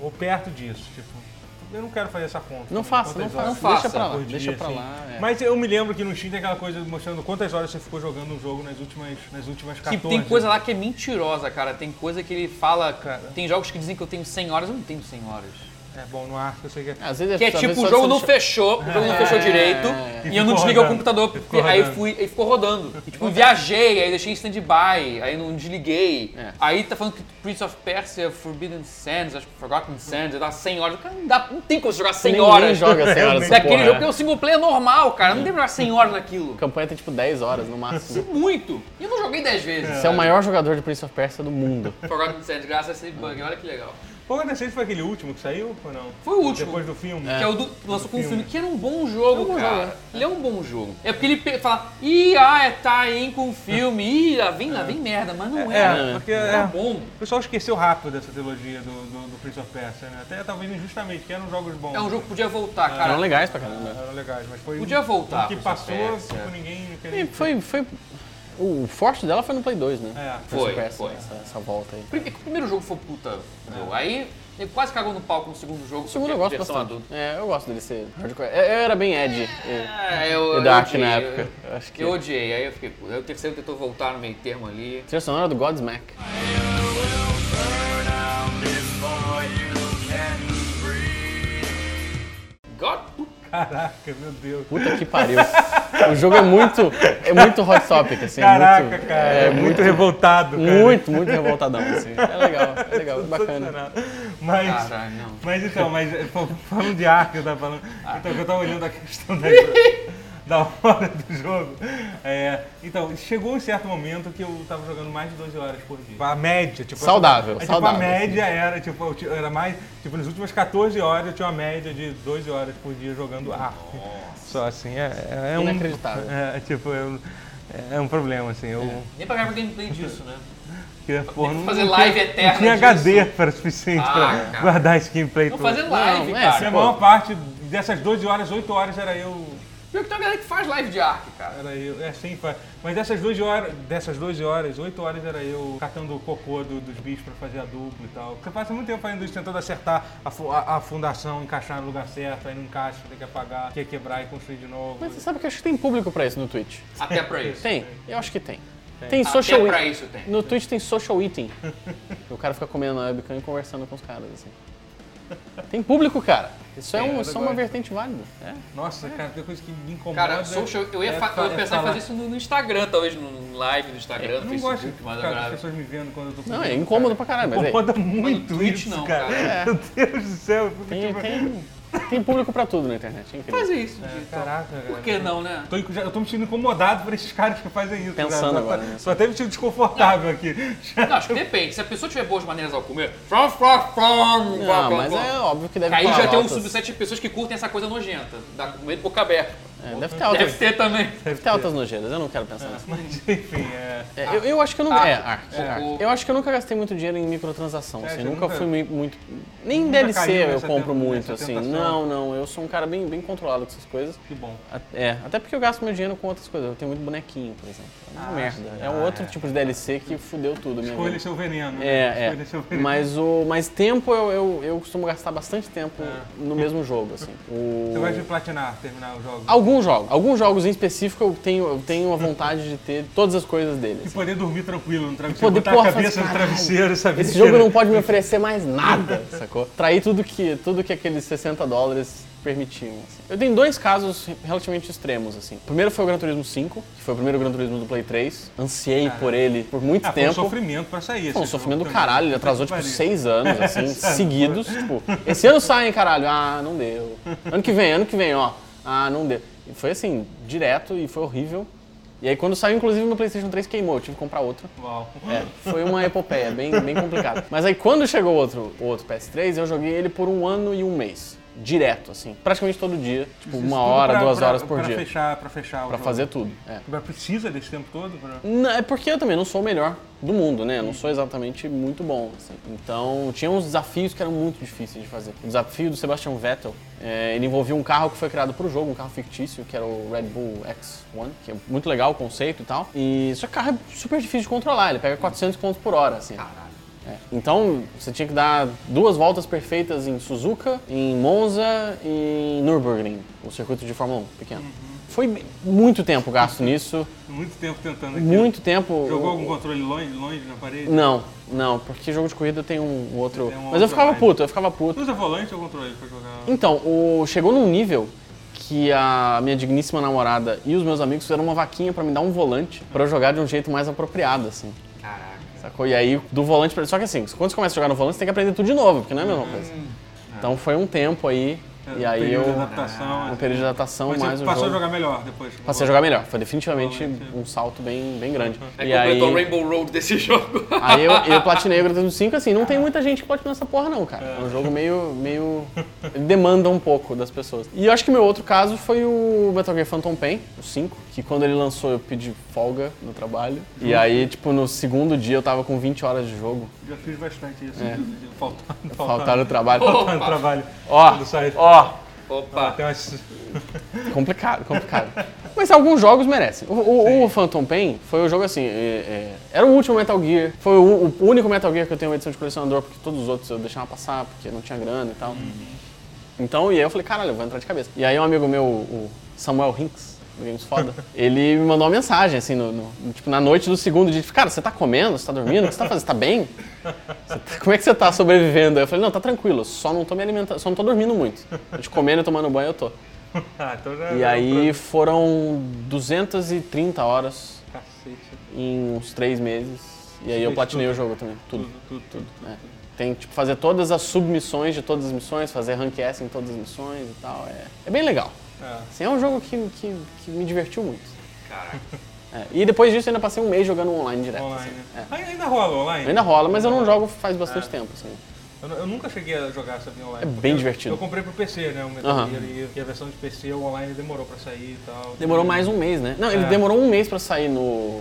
Speaker 1: ou perto disso, tipo. eu não quero fazer essa conta.
Speaker 3: Não faça, não faça.
Speaker 2: Não
Speaker 3: Deixa
Speaker 2: faça
Speaker 3: pra lá,
Speaker 1: por
Speaker 3: deixa
Speaker 1: dia,
Speaker 3: pra
Speaker 1: assim.
Speaker 3: lá. é.
Speaker 1: Mas eu me lembro que no Steam tem aquela coisa mostrando quantas horas você ficou jogando um jogo nas últimas, nas últimas
Speaker 2: Que
Speaker 1: 14.
Speaker 2: tem coisa lá que é mentirosa, cara. Tem coisa que ele fala.
Speaker 1: Cara.
Speaker 2: Tem jogos que dizem que eu tenho 100 horas, eu não tenho 100 horas.
Speaker 1: É bom, no Ark eu sei que é...
Speaker 3: Às vezes
Speaker 2: Que é
Speaker 3: às vezes
Speaker 2: tipo, o jogo não fechou, o jogo não fechou direito,
Speaker 1: E
Speaker 2: e eu não desliguei o computador,
Speaker 1: E ficou
Speaker 2: aí fui, aí ficou rodando. E, tipo, viajei, aí deixei em stand-by, aí não desliguei.
Speaker 3: É.
Speaker 2: Aí tá falando que Prince of Persia, Forbidden Sands, acho que Forgotten Sands, dá 100 horas. Cara, não, dá, não tem como você jogar 100
Speaker 3: Ninguém
Speaker 2: horas.
Speaker 3: joga 100 horas <laughs>
Speaker 2: Daquele
Speaker 3: porra,
Speaker 2: jogo
Speaker 3: é.
Speaker 2: que é o single player normal, cara. Não tem jogar 100 horas naquilo.
Speaker 3: A campanha tem tipo 10 horas no máximo.
Speaker 2: Muito. E eu não joguei 10 vezes.
Speaker 3: Você é o maior jogador de Prince of Persia do mundo.
Speaker 2: Forgotten Sands, graças a esse bug, olha que legal.
Speaker 1: Forgotten Sands foi aquele último que saiu ou não?
Speaker 2: Foi o último.
Speaker 1: Depois do filme?
Speaker 2: Que é o do, lançou com um
Speaker 1: filme.
Speaker 2: filme, que era um bom jogo,
Speaker 3: É um bom
Speaker 2: cara.
Speaker 3: jogo,
Speaker 2: Ele é um bom jogo. É porque ele fala, ih, ah, é tie-in com o filme, ih, lá vem, lá vem merda, mas não é.
Speaker 1: É, porque
Speaker 2: Era
Speaker 1: é,
Speaker 2: bom.
Speaker 1: o pessoal esqueceu rápido dessa trilogia do, do, do Prince of Persia, né? Até talvez injustamente, que eram jogos bons.
Speaker 2: É um jogo que podia voltar, cara.
Speaker 3: Eram legais pra caramba.
Speaker 1: Eram legais, mas foi
Speaker 2: Podia voltar,
Speaker 1: um que passou, tipo, ninguém...
Speaker 3: Foi, foi. O forte dela foi no Play 2, né?
Speaker 1: É.
Speaker 2: Foi, foi.
Speaker 3: Essa, essa volta aí.
Speaker 2: Porque o primeiro jogo foi puta. meu. Aí ele quase cagou no palco no segundo jogo.
Speaker 3: O segundo eu gosto
Speaker 2: é
Speaker 3: bastante.
Speaker 2: adulta.
Speaker 3: É, eu gosto dele ser hardcore. Eu, eu era bem edgy e,
Speaker 2: É, eu,
Speaker 3: e
Speaker 2: eu
Speaker 3: dark
Speaker 2: odiei,
Speaker 3: na
Speaker 2: eu-
Speaker 3: época. Eu acho que.
Speaker 2: Eu odiei, aí eu fiquei puto. Aí o terceiro tentou voltar no meio termo ali.
Speaker 3: Trilha sonora do Godsmack.
Speaker 2: God,
Speaker 1: Caraca, meu Deus.
Speaker 3: Puta que pariu. o jogo é muito. É muito hot topic, assim. é
Speaker 1: Caraca,
Speaker 3: muito,
Speaker 1: cara.
Speaker 3: É
Speaker 1: muito, revoltado, cara.
Speaker 3: Muito, muito revoltadão, assim. É legal, é legal, bacana.
Speaker 1: Mas,
Speaker 2: caralho, não.
Speaker 1: mas então, mas fal- falando de Ark, eu tava falando. Então, eu tava olhando a questão da, <laughs> <laughs> da hora do jogo. É, então, chegou um certo momento que eu tava jogando mais de 12 horas por dia. A média, tipo.
Speaker 3: Saudável,
Speaker 1: a, tipo,
Speaker 3: saudável,
Speaker 1: A média era, tipo, era mais. Tipo, nas últimas 14 horas eu tinha uma média de 12 horas por dia jogando Ark. Só assim, é, é, é um.
Speaker 3: Inacreditável.
Speaker 1: É, tipo, eu- é um problema, assim. Eu,
Speaker 2: Nem pra gravar gameplay disso, né?
Speaker 1: que, porra,
Speaker 2: que
Speaker 1: não-
Speaker 2: fazer
Speaker 1: não
Speaker 2: live
Speaker 1: tinha-
Speaker 2: eterna
Speaker 1: Não tinha. HD para suficiente
Speaker 2: Ah,
Speaker 1: pra
Speaker 2: cara.
Speaker 1: guardar esse gameplay
Speaker 2: Vamos
Speaker 1: todo.
Speaker 2: fazer live,
Speaker 3: Não, é,
Speaker 2: cara.
Speaker 1: E a maior parte dessas 12 horas, 8 horas era eu.
Speaker 2: Pior que tem uma galera que faz live de Ark, cara.
Speaker 1: Era eu. É sim, fa- mas dessas 12 horas, dessas 12 horas, 8 horas era eu catando o cocô do- dos bichos pra fazer adubo e tal. Você passa muito tempo fazendo isso, tentando acertar a, fu- a- a fundação, encaixar no lugar certo, aí não encaixa, tem que apagar, quer quebrar e construir de novo.
Speaker 3: Mas você sabe que eu acho que tem público pra isso no Twitch.
Speaker 2: Até pra isso.
Speaker 3: Tem, eu acho que tem. Tem
Speaker 2: Até
Speaker 3: social
Speaker 2: pra
Speaker 3: eating.
Speaker 2: isso tem.
Speaker 3: No Twitch tem social eating. <laughs> o cara fica comendo na webcam e conversando com os caras, assim. Tem público, cara. Isso é, um,
Speaker 1: eu
Speaker 3: isso é uma vertente válida. É.
Speaker 1: Nossa, cara, tem coisa que me incomoda.
Speaker 2: Cara, social, eu ia
Speaker 1: é
Speaker 2: fa- eu ia
Speaker 1: é
Speaker 2: pensar em fazer isso no, no Instagram, talvez no live do Instagram,
Speaker 1: Eu
Speaker 2: no
Speaker 1: não gosto
Speaker 2: Facebook,
Speaker 1: de
Speaker 2: mas
Speaker 1: ficar com as
Speaker 2: agora...
Speaker 1: pessoas me vendo quando eu tô
Speaker 3: Não,
Speaker 1: fazendo,
Speaker 3: é incômodo
Speaker 1: cara.
Speaker 3: pra caralho, mas é.
Speaker 1: Incomoda muito
Speaker 2: Twitch
Speaker 1: isso,
Speaker 2: não,
Speaker 1: cara.
Speaker 2: cara.
Speaker 3: É. <laughs>
Speaker 1: Meu Deus do céu. eu fico
Speaker 3: Tem,
Speaker 1: tipo-
Speaker 3: tem, tem público pra tudo na internet, é incrível.
Speaker 2: Faz isso.
Speaker 1: É. Caraca, cara.
Speaker 2: Por que não, né?
Speaker 1: Tô, já- eu tô me sentindo incomodado por esses caras que fazem isso.
Speaker 3: Pensando
Speaker 1: cara.
Speaker 3: agora
Speaker 1: Tô,
Speaker 3: nisso.
Speaker 1: tô até me sentindo desconfortável aqui.
Speaker 2: Não, acho que depende. Se a pessoa tiver boas maneiras ao comer,
Speaker 3: Não, mas é óbvio que deve
Speaker 2: Aí já tem um subset de pessoas que curtem essa coisa nojenta, da comer de boca aberta.
Speaker 3: É, deve ter altas,
Speaker 2: Deve ter também.
Speaker 3: deve ter altas nojeiras, eu não quero pensar nisso.
Speaker 1: Mas enfim, é.
Speaker 3: É, eu, eu acho que eu nunca.
Speaker 2: Ah,
Speaker 3: é, arte,
Speaker 2: é,
Speaker 3: arte.
Speaker 2: o-
Speaker 3: Eu acho que eu nunca gastei muito dinheiro em microtransação.
Speaker 1: É,
Speaker 3: assim, nunca
Speaker 1: nunca-
Speaker 3: fui mui- muito. Nem
Speaker 1: nunca
Speaker 3: DLC eu compro muito, assim.
Speaker 1: tentação.
Speaker 3: Não, não. Eu sou um cara bem, bem controlado com essas coisas.
Speaker 1: Que bom.
Speaker 3: É, até porque eu gasto meu dinheiro com outras coisas. Eu tenho muito bonequinho, por exemplo. É uma
Speaker 1: Ah,
Speaker 3: merda. É um
Speaker 1: Ah,
Speaker 3: outro
Speaker 1: é.
Speaker 3: tipo de DLC que fudeu tudo. Minha
Speaker 1: Escolha
Speaker 3: vida.
Speaker 1: seu veneno. né?
Speaker 3: É,
Speaker 1: Escolha seu
Speaker 3: é.
Speaker 1: veneno.
Speaker 3: Mas, o, mas tempo eu, eu, eu costumo gastar bastante tempo no mesmo jogo, assim. O...
Speaker 1: Você gosta de platinar, terminar o jogo?
Speaker 3: Alguns jogos. Alguns jogos em específico eu tenho, eu tenho a vontade de ter todas as coisas dele.
Speaker 1: E
Speaker 3: assim.
Speaker 1: poder dormir tranquilo no travesseiro.
Speaker 3: Poder,
Speaker 1: botar
Speaker 3: porra,
Speaker 1: a cabeça no travesseiro, sabe?
Speaker 3: Esse jogo não pode me oferecer mais nada, sacou? Trair tudo que, tudo que aqueles 60 dólares permitiam. assim. Eu tenho dois casos relativamente extremos, assim. O primeiro foi o Gran Turismo 5, que foi o primeiro Gran Turismo do Play 3. Ansiei por ele por muito
Speaker 1: Ah, foi um
Speaker 3: tempo.
Speaker 1: sofrimento pra sair.
Speaker 3: Foi um
Speaker 1: esse
Speaker 3: sofrimento do
Speaker 1: jogo também.
Speaker 3: caralho, ele atrasou tipo seis anos, <laughs> assim, seguidos. Tipo, esse ano sai, hein, caralho? Ah, não deu. Ano que vem, ano que vem, ó. Ah, não deu. E foi assim, direto e foi horrível. E aí quando saiu, inclusive, no PlayStation 3 queimou, eu tive que comprar outro.
Speaker 1: Uau.
Speaker 3: É, foi uma epopeia, bem, bem complicada. Mas aí quando chegou outro, o outro PS3, eu joguei ele por um ano e um mês. Direto, assim. Praticamente todo dia. Tipo,
Speaker 1: Isso
Speaker 3: uma hora,
Speaker 1: pra-
Speaker 3: duas
Speaker 1: pra-
Speaker 3: horas por
Speaker 1: pra
Speaker 3: dia.
Speaker 1: Fechar, pra fechar o
Speaker 3: Pra fazer tudo. É.
Speaker 1: Mas precisa desse tempo todo? Pra...
Speaker 3: Não, é porque eu também não sou o melhor do mundo, né? Eu não sou exatamente muito bom. assim. Então, tinha uns desafios que eram muito difíceis de fazer. O desafio do Sebastian Vettel, é, ele envolvia um carro que foi criado pro jogo, um carro fictício, que era o Red Bull X1, que é muito legal o conceito e tal. E só que o carro é super difícil de controlar, ele pega 400 km por hora, assim. É. Então, você tinha que dar duas voltas perfeitas em Suzuka, em Monza e em Nürburgring, o circuito de Fórmula 1 pequeno. Foi muito tempo gasto nisso,
Speaker 1: Muito tempo tentando aqui.
Speaker 3: muito tempo.
Speaker 1: Jogou algum controle longe, longe na parede?
Speaker 3: Não, não, porque jogo de corrida tem um outro.
Speaker 1: Tem uma
Speaker 3: Mas eu ficava
Speaker 1: vibe.
Speaker 3: puto, eu ficava puto.
Speaker 1: Usa volante ou controle pra jogar?
Speaker 3: Então, o... chegou num nível que a minha digníssima namorada e os meus amigos fizeram uma vaquinha pra me dar um volante pra eu jogar de um jeito mais apropriado, assim. Sacou? E aí, do volante pra... Só que assim, quando você começa a jogar no volante, você tem que aprender tudo de novo, porque não é a mesma coisa. Então foi um tempo aí, e
Speaker 1: É,
Speaker 3: aí
Speaker 1: período
Speaker 3: eu...
Speaker 1: de adaptação.
Speaker 3: Um período de adaptação,
Speaker 1: Mas
Speaker 3: mais
Speaker 1: você
Speaker 3: o
Speaker 1: passou
Speaker 3: jogo.
Speaker 1: a jogar melhor depois.
Speaker 3: Passei a jogar melhor. Foi definitivamente
Speaker 1: Volante.
Speaker 3: um salto bem, bem grande.
Speaker 2: Aí
Speaker 3: E aí,
Speaker 2: completou o Rainbow Road desse <laughs> jogo.
Speaker 3: aí eu, eu platinei o Gran Turismo 5, assim, não tem muita gente que platina essa porra não, cara. É um jogo meio, meio... Ele demanda um pouco das pessoas. E eu acho que meu outro caso foi o Metal Gear Phantom Pain, o 5, que quando ele lançou eu pedi folga no trabalho. E aí, tipo, no segundo dia eu tava com 20 horas de jogo.
Speaker 1: Já fiz bastante isso.
Speaker 3: É.
Speaker 1: Faltando,
Speaker 3: Faltaram o trabalho.
Speaker 1: faltando trabalho.
Speaker 3: Ó, ó,
Speaker 2: Opa.
Speaker 1: Tem umas...
Speaker 3: complicado, complicado. Mas alguns jogos merecem. O, o- o Phantom Pain foi o jogo assim, é- é, era o último Metal Gear, foi o, o único Metal Gear que eu tenho uma edição de colecionador, porque todos os outros eu deixava passar, porque não tinha grana e tal. Então, e aí eu falei, caralho, eu vou entrar de cabeça. E aí um amigo meu, o Samuel Hinks, Foda, ele me mandou uma mensagem, assim, no, no- tipo, na noite do segundo dia, cara, você tá comendo, você tá dormindo, o que você tá fazendo, você tá bem? Você tá- como é que você tá sobrevivendo? Eu falei, não, tá tranquilo, eu só não tô me alimentando, só não tô dormindo muito. A gente comendo e tomando banho eu tô. <laughs>
Speaker 1: Ah, então já...
Speaker 3: E aí foram 230 horas
Speaker 1: Cacete.
Speaker 3: em uns três meses. E aí eu platinei
Speaker 1: tudo.
Speaker 3: o jogo também, tudo.
Speaker 1: Tudo, tudo, tudo.
Speaker 3: É. Tem tipo fazer todas as submissões de todas as missões, fazer rank S em todas as missões e tal. É, é bem legal.
Speaker 1: É.
Speaker 3: Assim, é um jogo que, que, que me divertiu muito.
Speaker 2: Caraca.
Speaker 3: É, E depois disso eu ainda passei um mês jogando online direto.
Speaker 1: Online.
Speaker 3: assim. É.
Speaker 1: Ai- Ainda rola online?
Speaker 3: Ainda rola, mas eu não jogo faz bastante tempo. Assim.
Speaker 1: Eu, nu- eu nunca cheguei a jogar essa online.
Speaker 3: É bem
Speaker 1: eu-
Speaker 3: divertido.
Speaker 1: Eu comprei pro PC, né? O Metal
Speaker 3: Aham.
Speaker 1: Gear e, e a versão de PC, o online demorou pra sair e tal.
Speaker 3: Demorou mais um mês, né? Não, ele
Speaker 1: É.
Speaker 3: demorou um mês pra sair no,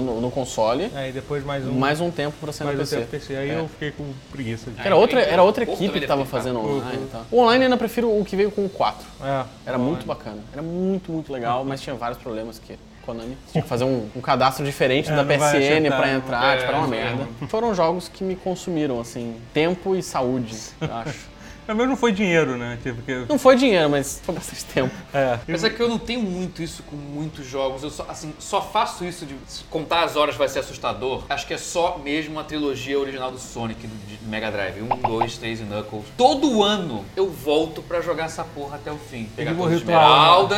Speaker 3: no, no console,
Speaker 1: É, e depois mais um.
Speaker 3: mais um tempo pra sair
Speaker 1: mais
Speaker 3: no
Speaker 1: um
Speaker 3: PC.
Speaker 1: tempo PC. Aí
Speaker 3: É.
Speaker 1: eu fiquei com preguiça de.
Speaker 3: Era outra, era outra equipe que tava fazendo online e tal. O online eu ainda prefiro o que veio com o 4.
Speaker 1: É,
Speaker 3: Era
Speaker 1: online.
Speaker 3: muito bacana. Era muito, muito legal, mas tinha vários problemas que Konami tinha que fazer um, um cadastro diferente
Speaker 1: É,
Speaker 3: da PSN
Speaker 1: não.
Speaker 3: entrar,
Speaker 2: É,
Speaker 3: tipo, era uma
Speaker 2: é.
Speaker 3: merda. Foram jogos que me consumiram, assim, tempo e saúde, eu acho.
Speaker 1: Pelo menos não foi dinheiro, né? Tipo, porque.
Speaker 3: Não foi dinheiro, mas foi bastante tempo.
Speaker 1: É.
Speaker 2: Mas é que eu não tenho muito isso com muitos jogos. Eu só, assim, só faço isso de contar as horas vai ser assustador. Acho que é só mesmo a trilogia original do Sonic do de Mega Drive. 1, 2, 3 e Knuckles. Todo ano eu volto pra jogar essa porra até o fim. Pegar
Speaker 1: Tipo
Speaker 2: todas as
Speaker 1: ritual, né?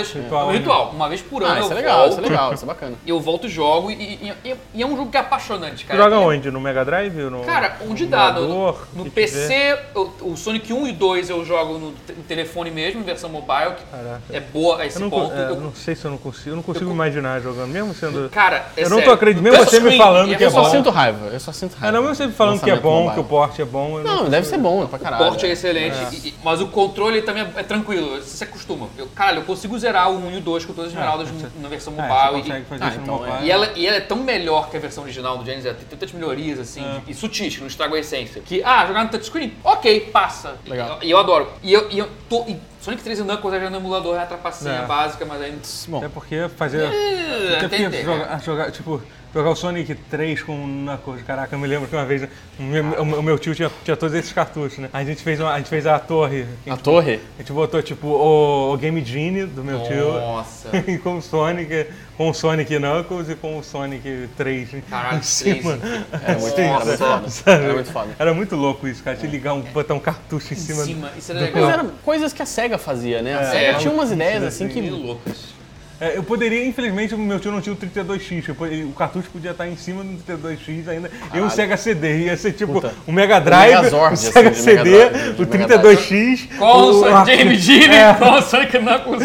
Speaker 2: esmeraldas.
Speaker 1: Ritual,
Speaker 2: É um
Speaker 1: né?
Speaker 2: ritual. Uma vez por ano
Speaker 3: Ah,
Speaker 2: eu
Speaker 3: isso é legal,
Speaker 2: volto.
Speaker 3: isso é legal, isso é bacana.
Speaker 2: Eu volto e jogo e, e- e- e é um jogo que é apaixonante,
Speaker 1: Tu
Speaker 2: cara.
Speaker 1: joga
Speaker 2: É-
Speaker 1: onde? No Mega Drive? ou No,
Speaker 2: Cara, onde
Speaker 1: no
Speaker 2: dá. No,
Speaker 1: emulador,
Speaker 2: no
Speaker 1: que
Speaker 2: PC, o, o Sonic 1 e 2 eu jogo no, te- no telefone mesmo, em versão mobile, que
Speaker 1: Caraca.
Speaker 2: é boa a esse
Speaker 1: Eu não,
Speaker 2: ponto.
Speaker 1: é,
Speaker 2: Eu-
Speaker 1: não sei se eu não consigo. Eu não consigo
Speaker 2: Eu-
Speaker 1: imaginar jogando, mesmo sendo.
Speaker 2: Cara, é
Speaker 1: Eu não
Speaker 2: sério,
Speaker 1: tô acreditando,
Speaker 2: no
Speaker 1: mesmo você me falando que é
Speaker 3: Eu só
Speaker 1: bom.
Speaker 3: sinto raiva, eu só sinto
Speaker 1: É,
Speaker 3: raiva.
Speaker 1: não, mesmo você me falando que é bom,
Speaker 3: mobile.
Speaker 1: que o porte é bom. eu
Speaker 3: Não, deve ser bom, é pra
Speaker 2: O
Speaker 3: caralho.
Speaker 2: porte é excelente, e- e- mas o controle também é, é tranquilo, você se acostuma. Eu, caralho, eu consigo zerar o 1 e o 2 com todas as esmeraldas na versão
Speaker 1: É, você
Speaker 2: e-
Speaker 1: fazer
Speaker 3: Ah,
Speaker 1: isso
Speaker 3: então é.
Speaker 1: mobile.
Speaker 2: E ela, e ela é tão melhor que a versão original do Genesis, tem tantas melhorias, assim,
Speaker 1: É.
Speaker 2: e sutis, que não estragam a essência. Que, ah, jogar no touchscreen, ok, passa.
Speaker 3: Legal.
Speaker 2: Eu, adoro. E eu, e eu tô, e Sonic 3 e Knuckles já no emulador é a trapacinha
Speaker 1: É.
Speaker 2: básica, mas aí...
Speaker 3: Bom,
Speaker 1: É porque fazer.
Speaker 2: É,
Speaker 1: Porque
Speaker 2: entender,
Speaker 1: jogar, jogar, tipo, jogar o Sonic 3 com Knuckles. Caraca, eu me lembro que uma vez o meu, o meu tio tinha, tinha todos esses cartuchos, né? A gente fez, uma, a, gente fez a torre.
Speaker 3: a torre,
Speaker 1: A gente botou, tipo, o, o Game Genie do meu tio.
Speaker 2: Nossa. <laughs>
Speaker 1: E com o Sonic, com o Sonic Knuckles e com o Sonic 3
Speaker 2: Caralho, <laughs>
Speaker 1: em cima.
Speaker 3: era muito, era muito foda. <laughs> Era muito foda.
Speaker 1: Era muito louco isso, cara. Te ligar um, botar um cartucho em
Speaker 2: Em
Speaker 1: cima.
Speaker 2: cima, isso era
Speaker 3: Mas
Speaker 2: legal.
Speaker 3: eram coisas que a SEGA fazia, né? A
Speaker 1: É,
Speaker 3: SEGA
Speaker 2: é.
Speaker 3: tinha umas ideias
Speaker 1: Sim,
Speaker 3: assim
Speaker 1: sim.
Speaker 2: Meio
Speaker 3: que.
Speaker 2: loucas.
Speaker 1: É, eu poderia, infelizmente, o meu tio não tinha o 32X. eu po- O cartucho podia estar em cima do 32X ainda. E um Sega CD. Ia ser tipo
Speaker 3: Puta.
Speaker 1: o Mega Drive, o,
Speaker 3: Megazord, assim,
Speaker 1: Sega
Speaker 3: de
Speaker 1: CD,
Speaker 3: Mega Drive, de
Speaker 1: o
Speaker 3: Mega
Speaker 1: 32X.
Speaker 2: Com o <laughs>
Speaker 1: o-
Speaker 2: James Genie,
Speaker 1: É.
Speaker 2: o Sonic Knuckles.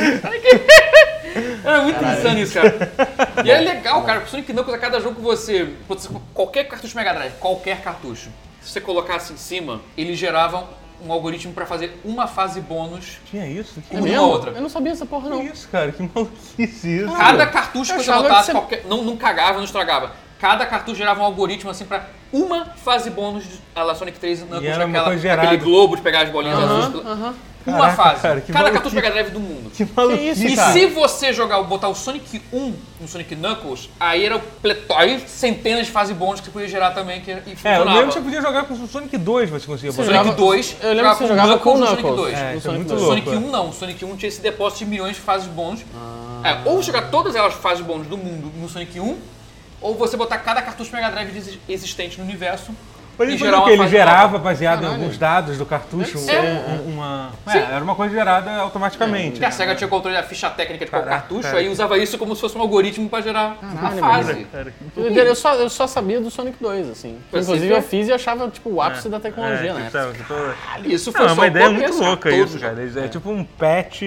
Speaker 2: Era muito insano isso, cara. E é legal, cara, porque o Sonic Knuckles, a cada jogo que você. você- Qualquer cartucho Mega Drive, qualquer cartucho, se você colocasse em cima, ele gerava um algoritmo pra fazer uma fase bônus.
Speaker 1: Tinha isso? Que,
Speaker 2: Uma
Speaker 3: Mesmo?
Speaker 2: outra.
Speaker 3: Eu não sabia essa porra, não.
Speaker 1: que isso, cara? Que maluquice isso.
Speaker 2: Cada cartucho
Speaker 3: eu
Speaker 2: que você botasse,
Speaker 3: você-
Speaker 2: qualquer- não, não cagava, não estragava. Cada cartucho gerava um algoritmo assim pra uma fase bônus de a la Sonic 3 e Knuckles,
Speaker 1: era uma
Speaker 2: aquela,
Speaker 1: coisa gerada.
Speaker 2: aquele globo de pegar as bolinhas
Speaker 3: Aham,
Speaker 2: azuis.
Speaker 3: aham.
Speaker 2: uma
Speaker 1: Caraca,
Speaker 2: fase.
Speaker 1: cara, que
Speaker 2: cada cartucho Mega Drive do mundo.
Speaker 1: Que maluquice,
Speaker 3: isso,
Speaker 2: E
Speaker 3: cara?
Speaker 2: se você jogar, botar o Sonic 1 no Sonic Knuckles, aí era o pleto... aí centenas de fases bônus que você podia gerar também que, e
Speaker 1: É, eu lembro que você podia jogar com o Sonic 2, você conseguia botar.
Speaker 2: Sonic
Speaker 3: jogava-
Speaker 2: 2,
Speaker 3: eu lembro que você jogava com o.
Speaker 2: Sonic 2.
Speaker 1: É,
Speaker 3: no
Speaker 1: isso é
Speaker 3: Sonic
Speaker 1: muito
Speaker 3: dois.
Speaker 1: louco.
Speaker 2: Sonic 1 não, Sonic 1 tinha esse depósito de milhões de fases bônus. É, ou jogar todas elas fases bônus do mundo no Sonic 1, ou você botar cada cartucho Mega Drive exi- existente no universo
Speaker 1: Mas ele
Speaker 2: gerar
Speaker 1: ele gerava, baseado em alguns dados do cartucho, um- um- uma... É, era uma coisa gerada automaticamente.
Speaker 2: Porque a
Speaker 1: né?
Speaker 2: SEGA tinha controle da ficha técnica de qual
Speaker 1: Caraca,
Speaker 2: cartucho,
Speaker 1: cara.
Speaker 2: aí usava isso como se fosse um algoritmo pra gerar uma
Speaker 3: Caralho,
Speaker 2: fase.
Speaker 1: Cara, que
Speaker 3: Eu só, eu só sabia do Sonic 2, assim. Inclusive eu fiz e achava, tipo, o ápice da tecnologia,
Speaker 1: é,
Speaker 3: né?
Speaker 1: tipo,
Speaker 2: Isso foi
Speaker 1: Não, é
Speaker 2: só
Speaker 1: uma ideia muito louca isso, cara. É tipo um patch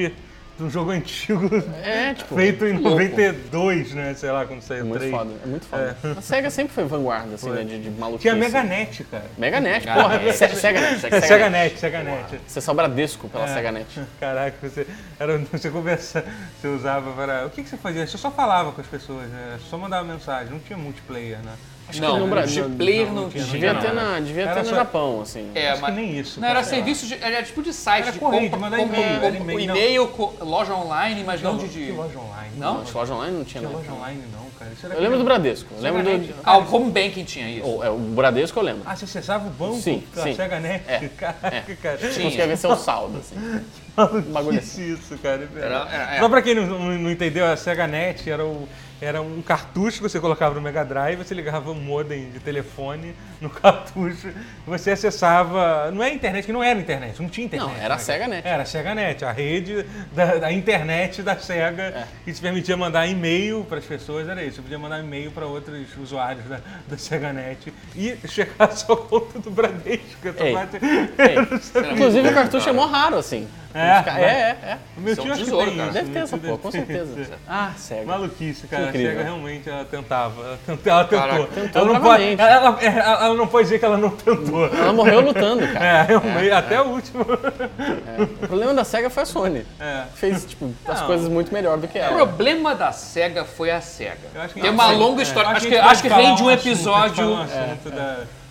Speaker 1: de um jogo <laughs> antigo
Speaker 3: É, tipo,
Speaker 1: feito em
Speaker 3: louco.
Speaker 1: 92, né? Sei lá, quando saiu
Speaker 3: Muito
Speaker 1: 3.
Speaker 3: foda, é muito foda. A SEGA sempre foi vanguarda, assim, né, de, de maluquice.
Speaker 1: Tinha Meganet, cara.
Speaker 3: Meganet,
Speaker 2: Meganet.
Speaker 3: porra. Se- SegaNet,
Speaker 1: Sega
Speaker 3: SegaNet.
Speaker 1: Net, Sega Net.
Speaker 3: Você é só Bradesco pela
Speaker 1: É.
Speaker 3: SegaNet. <laughs>
Speaker 1: Caraca, você, era, você conversa, você usava para. O que, que você fazia? Você só falava com as pessoas, né? Só mandava mensagem, não tinha multiplayer, né?
Speaker 3: Que
Speaker 2: Não,
Speaker 3: no Bra-
Speaker 2: multiplayer
Speaker 1: não
Speaker 2: não,
Speaker 1: tinha.
Speaker 3: Devia ter, na, devia ter no Japão, assim.
Speaker 2: É,
Speaker 1: Acho que
Speaker 2: mas
Speaker 1: nem isso.
Speaker 2: Não, era serviço de. Era tipo de site,
Speaker 1: Era
Speaker 2: de
Speaker 1: correio,
Speaker 2: compra,
Speaker 1: de mandar
Speaker 2: compra-
Speaker 1: e-mail, era
Speaker 2: compra-
Speaker 1: e-mail, não.
Speaker 2: e-mail, co- loja online, mas não,
Speaker 1: Não,
Speaker 2: de.
Speaker 1: que loja online.
Speaker 2: Não?
Speaker 3: Acho que loja online não tinha, não.
Speaker 1: loja online, não, cara.
Speaker 3: Eu lembro do Bradesco. Eu lembro do...
Speaker 2: Ah, o home banking tinha isso.
Speaker 3: O, é, o Bradesco eu lembro.
Speaker 1: Ah, você acessava o banco
Speaker 3: Sim, sim.
Speaker 1: Sega Net? <laughs>
Speaker 3: É,
Speaker 1: Caraca, cara.
Speaker 2: Tinha.
Speaker 3: conseguia ver seu saldo, assim. <laughs>
Speaker 1: Maluquice
Speaker 3: bagulho assim.
Speaker 1: isso, cara.
Speaker 2: Era- é.
Speaker 1: Só pra quem não, entendeu, a Sega Net era, o, era um cartucho que você colocava no Mega Drive, você ligava um modem de telefone no <laughs> cartucho, você acessava. Não é internet, que não era internet, não tinha internet.
Speaker 3: Não, era a
Speaker 1: né,
Speaker 3: Sega
Speaker 1: cara?
Speaker 3: Net.
Speaker 1: Era a Sega Net, a rede da, da internet da Sega,
Speaker 3: É.
Speaker 1: que te permitia mandar e-mail para as pessoas, era isso. Você podia mandar e-mail para outros usuários da, da Sega Net e checar a <laughs> sua conta do Bradesco.
Speaker 3: Ei.
Speaker 1: parte-
Speaker 3: Ei, <laughs> Inclusive o cartucho é mó raro, assim.
Speaker 1: É?
Speaker 3: É, é, é.
Speaker 1: O meu
Speaker 2: é um
Speaker 1: tio acho que
Speaker 2: tesouro,
Speaker 1: tem
Speaker 2: cara.
Speaker 3: Deve ter essa porra, com certeza. <laughs> Ah, Sega.
Speaker 1: Maluquice, cara.
Speaker 3: Incrível.
Speaker 1: A SEGA realmente ela tentava. Ela tentou. Ela, tentou.
Speaker 2: Caraca,
Speaker 3: tentou
Speaker 1: ela, não pode,
Speaker 3: bravamente.
Speaker 1: ela, ela- ela- ela não pode dizer que ela não tentou.
Speaker 3: Ela morreu lutando, <laughs> cara.
Speaker 1: É, realmente, até o último.
Speaker 3: O problema da SEGA foi a Sony.
Speaker 1: É.
Speaker 3: Fez, tipo, as
Speaker 1: Não.
Speaker 3: coisas muito melhor do que
Speaker 2: O
Speaker 3: ela.
Speaker 2: problema da SEGA foi a SEGA. Tem uma longa
Speaker 1: é.
Speaker 2: história. Acho que, acho que rende um episódio.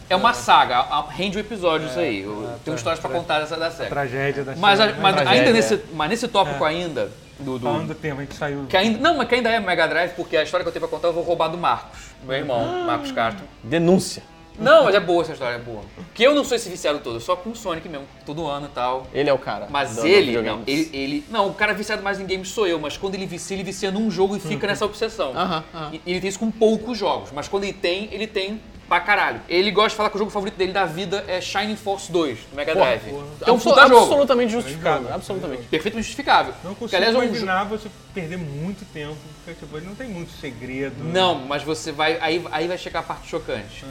Speaker 2: É uma saga, rende um episódio isso aí. Eu
Speaker 1: tá.
Speaker 2: tenho histórias pra contar dessa da SEGA.
Speaker 1: tragédia da
Speaker 2: Mas, a-
Speaker 1: SEGA.
Speaker 2: mas
Speaker 3: tragédia,
Speaker 2: ainda
Speaker 3: é.
Speaker 2: nesse, mas nesse tópico ainda, do, do-
Speaker 1: Falando do tema, a gente saiu.
Speaker 2: que ainda, não, mas que ainda é Mega Drive, porque a história que eu tenho pra contar eu vou roubar do Marcos, meu irmão, Marcos Castro.
Speaker 3: Denúncia.
Speaker 2: Não, mas é boa essa história, é boa. Porque eu não sou esse viciado todo, só com o Sonic mesmo, todo ano e tal.
Speaker 3: Ele é o cara.
Speaker 2: Mas ele, não, ele, ele. Não, o cara viciado mais em games sou eu, mas quando ele vicia, ele vicia num jogo e fica nessa obsessão.
Speaker 3: Aham, aham.
Speaker 2: E ele tem isso com poucos jogos, mas quando ele tem, ele tem pra caralho. Ele gosta de falar que o jogo favorito dele da vida é Shining Force 2, do Mega
Speaker 3: Porra,
Speaker 2: Drive.
Speaker 3: porra.
Speaker 2: Que é um
Speaker 3: Absol-
Speaker 2: puta jogo.
Speaker 3: Absolutamente justificável. Absolutamente.
Speaker 2: Perfeitamente justificável.
Speaker 1: Não
Speaker 2: Que,
Speaker 1: consigo
Speaker 2: aliás, é um
Speaker 1: imaginar você perder muito tempo, porque tipo, ele não tem muito segredo.
Speaker 2: Não, mas você vai. Aí, aí vai chegar a parte chocante.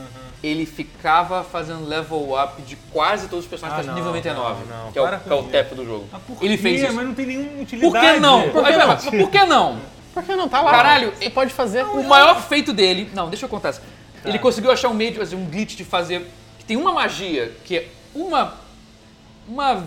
Speaker 2: Ele ficava fazendo level up de quase todos os personagens
Speaker 1: Ah,
Speaker 2: até nível
Speaker 1: não,
Speaker 2: 99.
Speaker 1: não, não.
Speaker 2: Que é o, que é o tap do jogo.
Speaker 1: Ah, por
Speaker 2: ele
Speaker 1: quê?
Speaker 2: fez isso.
Speaker 1: Mas não tem nenhuma
Speaker 2: Por
Speaker 1: utilidade.
Speaker 2: que não? Por,
Speaker 1: aí,
Speaker 2: mas por que não?
Speaker 3: Por que não tá lá?
Speaker 2: Caralho,
Speaker 3: você pode fazer.
Speaker 2: O maior feito dele. Não, deixa eu contar. isso. Ele conseguiu achar um meio de fazer um glitch de fazer. Que tem uma magia que é uma. Uma.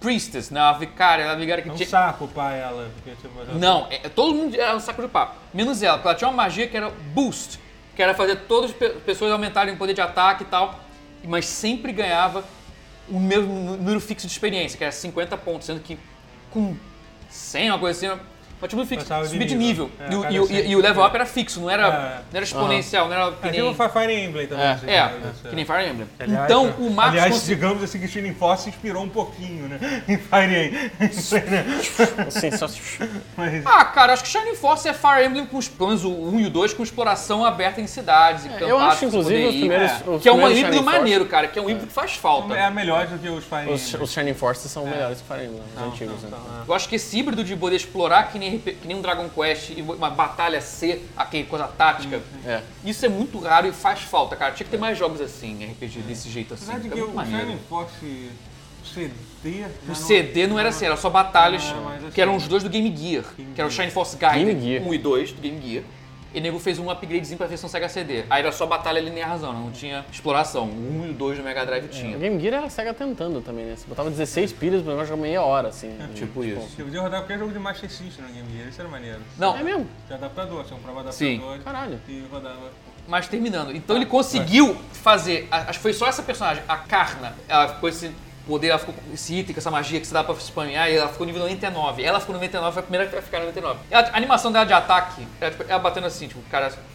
Speaker 2: Priestess, né? Uma vicária, ela vicária que
Speaker 1: É um
Speaker 2: tinha.
Speaker 1: saco pra ela. Porque, tipo, ela-
Speaker 2: Não, é, todo mundo era um saco de papo. Menos ela, porque ela tinha uma magia que era boost, que era fazer todas as pe- pessoas aumentarem o poder de ataque e tal, mas sempre ganhava o mesmo número fixo de experiência, que era 50 pontos, sendo que com 100, uma coisa assim, mas tipo fixo,
Speaker 1: Passava de
Speaker 2: subir de nível.
Speaker 1: nível. É,
Speaker 2: e, o- e o-
Speaker 1: 100
Speaker 2: e o level up era fixo, não era,
Speaker 1: É.
Speaker 2: não era exponencial, não era que
Speaker 1: É
Speaker 2: nem,
Speaker 1: tipo Fire Emblem também.
Speaker 3: É.
Speaker 1: assim,
Speaker 2: é, que nem Fire Emblem.
Speaker 1: Aliás,
Speaker 2: então o Marcos
Speaker 1: Aliás,
Speaker 2: conseguiu-
Speaker 1: digamos assim que Shining Force inspirou um pouquinho, né? <laughs> Em Fire Emblem.
Speaker 3: Assim, só...
Speaker 1: Mas,
Speaker 2: Ah, cara, acho que Shining Force é Fire Emblem com os, pelo menos o 1 e o 2 com exploração aberta em cidades e
Speaker 3: É, eu acho, inclusive, os
Speaker 2: ir.
Speaker 3: primeiros-
Speaker 2: É.
Speaker 3: os
Speaker 2: que é um híbrido
Speaker 3: Force-
Speaker 2: maneiro, cara, que é um híbrido que faz falta.
Speaker 1: é melhor do que os Fire Emblem.
Speaker 3: os Shining Forces são melhores que Fire Emblem, os antigos. Né?
Speaker 2: Eu acho que esse híbrido de poder explorar que nem, Que nem um Dragon Quest e uma batalha ser aquele coisa tática,
Speaker 3: É.
Speaker 2: isso é muito raro e faz falta, cara. Tinha que ter mais jogos assim, RPG desse jeito assim.
Speaker 1: Apesar de
Speaker 2: fica
Speaker 1: que o. Shining Force CD...
Speaker 2: O CD não era assim, era só batalhas,
Speaker 1: Não assim.
Speaker 2: que eram os dois do Game Gear, que era o Shine Force
Speaker 3: Game Gear.
Speaker 2: 1 e 2 do Game Gear. E nego fez um upgradezinho pra versão Sega CD. Aí era só batalha linearzão, não tinha exploração. O 1 e o 2 do Mega Drive tinha.
Speaker 3: O Game Gear era a SEGA tentando também, né? Você botava 16 pilhas negócio jogar meia hora, assim. <laughs>
Speaker 2: Tipo isso.
Speaker 1: Você podia rodar qualquer jogo de Master System no Game Gear, isso era maneiro.
Speaker 2: Não,
Speaker 3: É mesmo?
Speaker 1: De adaptador, você comprava adaptador
Speaker 2: Sim.
Speaker 3: Caralho.
Speaker 1: e rodava.
Speaker 2: mas terminando. Então ele conseguiu fazer. a- Acho que foi só essa personagem, a Karna. Ela ficou esse poder, ela ficou com esse item, com essa magia que você dá pra spamear, e ela ficou nível 99. Ela ficou no 99, foi a primeira a ficar no 99. Ela- a animação dela de ataque, era, tipo, ela batendo assim, tipo, o cara... <laughs>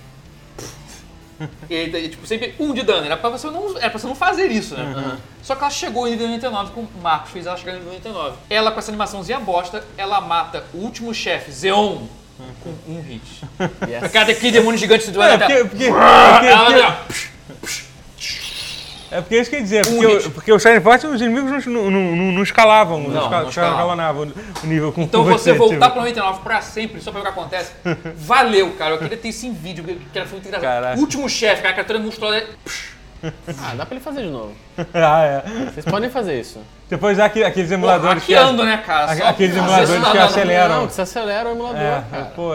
Speaker 2: E tipo, sempre um de dano. Era pra você não, era pra você não fazer isso, né? Só que ela chegou em nível 99, com o Marcos fez ela chegar em nível 99. Ela, com essa animaçãozinha bosta, ela mata o último chefe, Zeon, com um hit. <laughs>
Speaker 3: Yes.
Speaker 2: Cara, aquele demônio gigante do
Speaker 1: É,
Speaker 2: até.
Speaker 1: porque, porque,
Speaker 2: Ela
Speaker 1: porque,
Speaker 2: vai- <laughs>
Speaker 1: é porque é isso que eu ia dizer,
Speaker 2: Um
Speaker 1: porque, o- porque o Shining Force os inimigos não, não, não, não escalavam, não,
Speaker 2: Não,
Speaker 1: esca-
Speaker 2: não escalavam.
Speaker 1: escalonavam o nível com
Speaker 2: Então você
Speaker 1: tipo.
Speaker 2: voltar pro 99 pra sempre, só pra ver o que acontece, valeu, cara. Eu queria ter isso em vídeo, que era muito engraçado.
Speaker 1: Caraca.
Speaker 2: O último chefe, cara, a criatura monstruosa.
Speaker 3: Ah, dá pra ele fazer de novo. <laughs>
Speaker 1: ah, é.
Speaker 3: Vocês podem fazer isso.
Speaker 1: Depois aqui- aqueles emuladores que...
Speaker 2: hackeando, né, cara? Só-
Speaker 1: aqueles emuladores que aceleram.
Speaker 3: Não, que você acelera o emulador,
Speaker 1: É,
Speaker 3: cara.
Speaker 1: pô,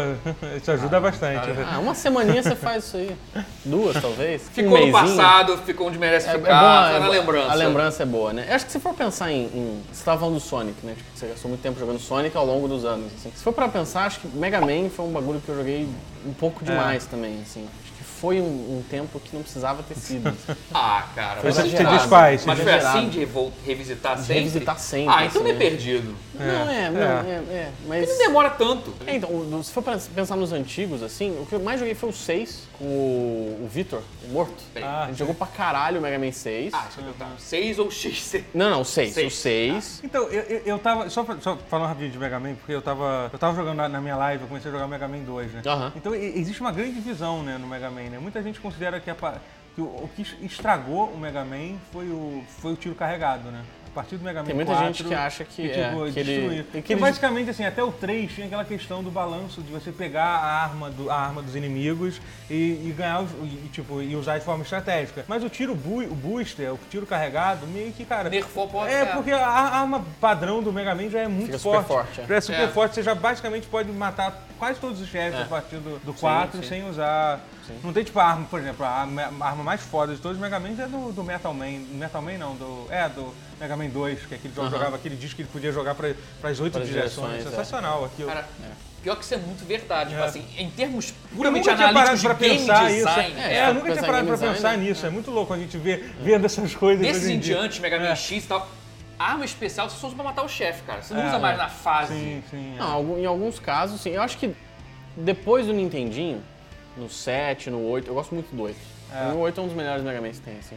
Speaker 1: isso ajuda bastante. né?
Speaker 3: Ah, uma semaninha você faz isso aí. Duas, talvez.
Speaker 2: Ficou
Speaker 3: um
Speaker 2: no passado, ficou onde merece
Speaker 3: É, é
Speaker 2: ficar, tá
Speaker 3: é
Speaker 2: na
Speaker 3: bom.
Speaker 2: lembrança.
Speaker 3: A lembrança é boa, né? Eu acho que se for pensar em, em- Você tava falando do Sonic, né? Tipo, você gastou muito tempo jogando Sonic ao longo dos anos. assim. Se for pra pensar, acho que Mega Man foi um bagulho que eu joguei um pouco demais também, assim. Foi um, um tempo que não precisava ter sido. <laughs>
Speaker 2: Ah, cara.
Speaker 3: Foi
Speaker 2: mas-.
Speaker 1: Você desfaz,
Speaker 2: Mas
Speaker 1: você
Speaker 2: foi assim de revisitar sempre?
Speaker 3: revisitar sempre,
Speaker 2: Ah, então
Speaker 3: assim,
Speaker 2: não é
Speaker 3: né?
Speaker 2: perdido.
Speaker 3: Não, é, não, é, é. Mas.
Speaker 2: Não demora tanto.
Speaker 3: É, então, o- se for pensar nos antigos, assim, o que eu mais joguei foi o 6, com o, o Vitor, o morto.
Speaker 1: Ah,
Speaker 3: a gente jogou pra caralho o Mega Man 6.
Speaker 2: Ah, deixa eu perguntar. 6 ou X? <laughs>
Speaker 3: Não, não, o 6.
Speaker 2: Seis.
Speaker 3: O 6.
Speaker 1: Então, eu, eu, eu tava. Só, pra- só falando rapidinho de Mega Man, porque eu tava. Eu tava jogando na, na minha live, eu comecei a jogar Mega Man 2, né?
Speaker 3: Aham.
Speaker 1: Então e- existe uma grande divisão né, no Mega Man, né? Muita gente considera que, a que o, o que estragou o Mega Man foi o, foi o tiro carregado, né? A partir do Mega Man
Speaker 3: Tem muita
Speaker 1: 4,
Speaker 3: gente que acha que, é,
Speaker 1: tipo,
Speaker 3: que ele- que
Speaker 1: Porque
Speaker 3: ele-
Speaker 1: basicamente, assim, até o 3 tinha aquela questão do balanço de você pegar a arma, do, a arma dos inimigos e, e ganhar os, e, tipo, e usar de forma estratégica. Mas o tiro bu, o booster, o tiro carregado, meio que, cara.
Speaker 2: Nerfou pode
Speaker 1: É, porque a arma padrão do Mega Man já é muito
Speaker 3: Fica super
Speaker 1: forte.
Speaker 3: forte, é.
Speaker 1: Já é super
Speaker 2: É.
Speaker 1: forte, você já basicamente pode matar quase todos os chefes
Speaker 3: É.
Speaker 1: a partir do, do 4
Speaker 3: sim.
Speaker 1: sem usar. Não tem tipo a arma, por exemplo, a arma, a arma mais foda de todos os Mega Man é do, do Metal Man. Metal Man não, do. É, do Mega Man 2, que é aquele jogo
Speaker 3: Aham.
Speaker 1: jogava aquele disco que ele podia jogar para as oito direções.
Speaker 3: é.
Speaker 1: Sensacional aquilo.
Speaker 2: Cara, pior que isso é muito verdade. Tipo
Speaker 1: É.
Speaker 2: assim, em termos
Speaker 1: Eu
Speaker 2: puramente
Speaker 1: nunca tinha parado
Speaker 2: analíticos de game
Speaker 1: pensar
Speaker 2: design,
Speaker 1: isso.
Speaker 3: é,
Speaker 1: É, eu nunca tinha parado pra
Speaker 3: game
Speaker 1: pensar
Speaker 3: design,
Speaker 1: nisso. É muito louco a gente ver, vendo essas coisas.
Speaker 2: Desses em
Speaker 1: dia.
Speaker 2: diante, Mega Man
Speaker 1: É.
Speaker 2: X e tal, arma especial você só usa pra matar o chefe, cara. Você não
Speaker 1: É,
Speaker 2: usa mais
Speaker 1: é.
Speaker 2: na fase.
Speaker 1: Sim, sim. é.
Speaker 3: Não, em alguns casos, sim. Eu acho que depois do Nintendinho, no 7, no 8, eu gosto muito do 8.
Speaker 1: É.
Speaker 3: O 8 é um dos melhores Mega Man que tem, assim.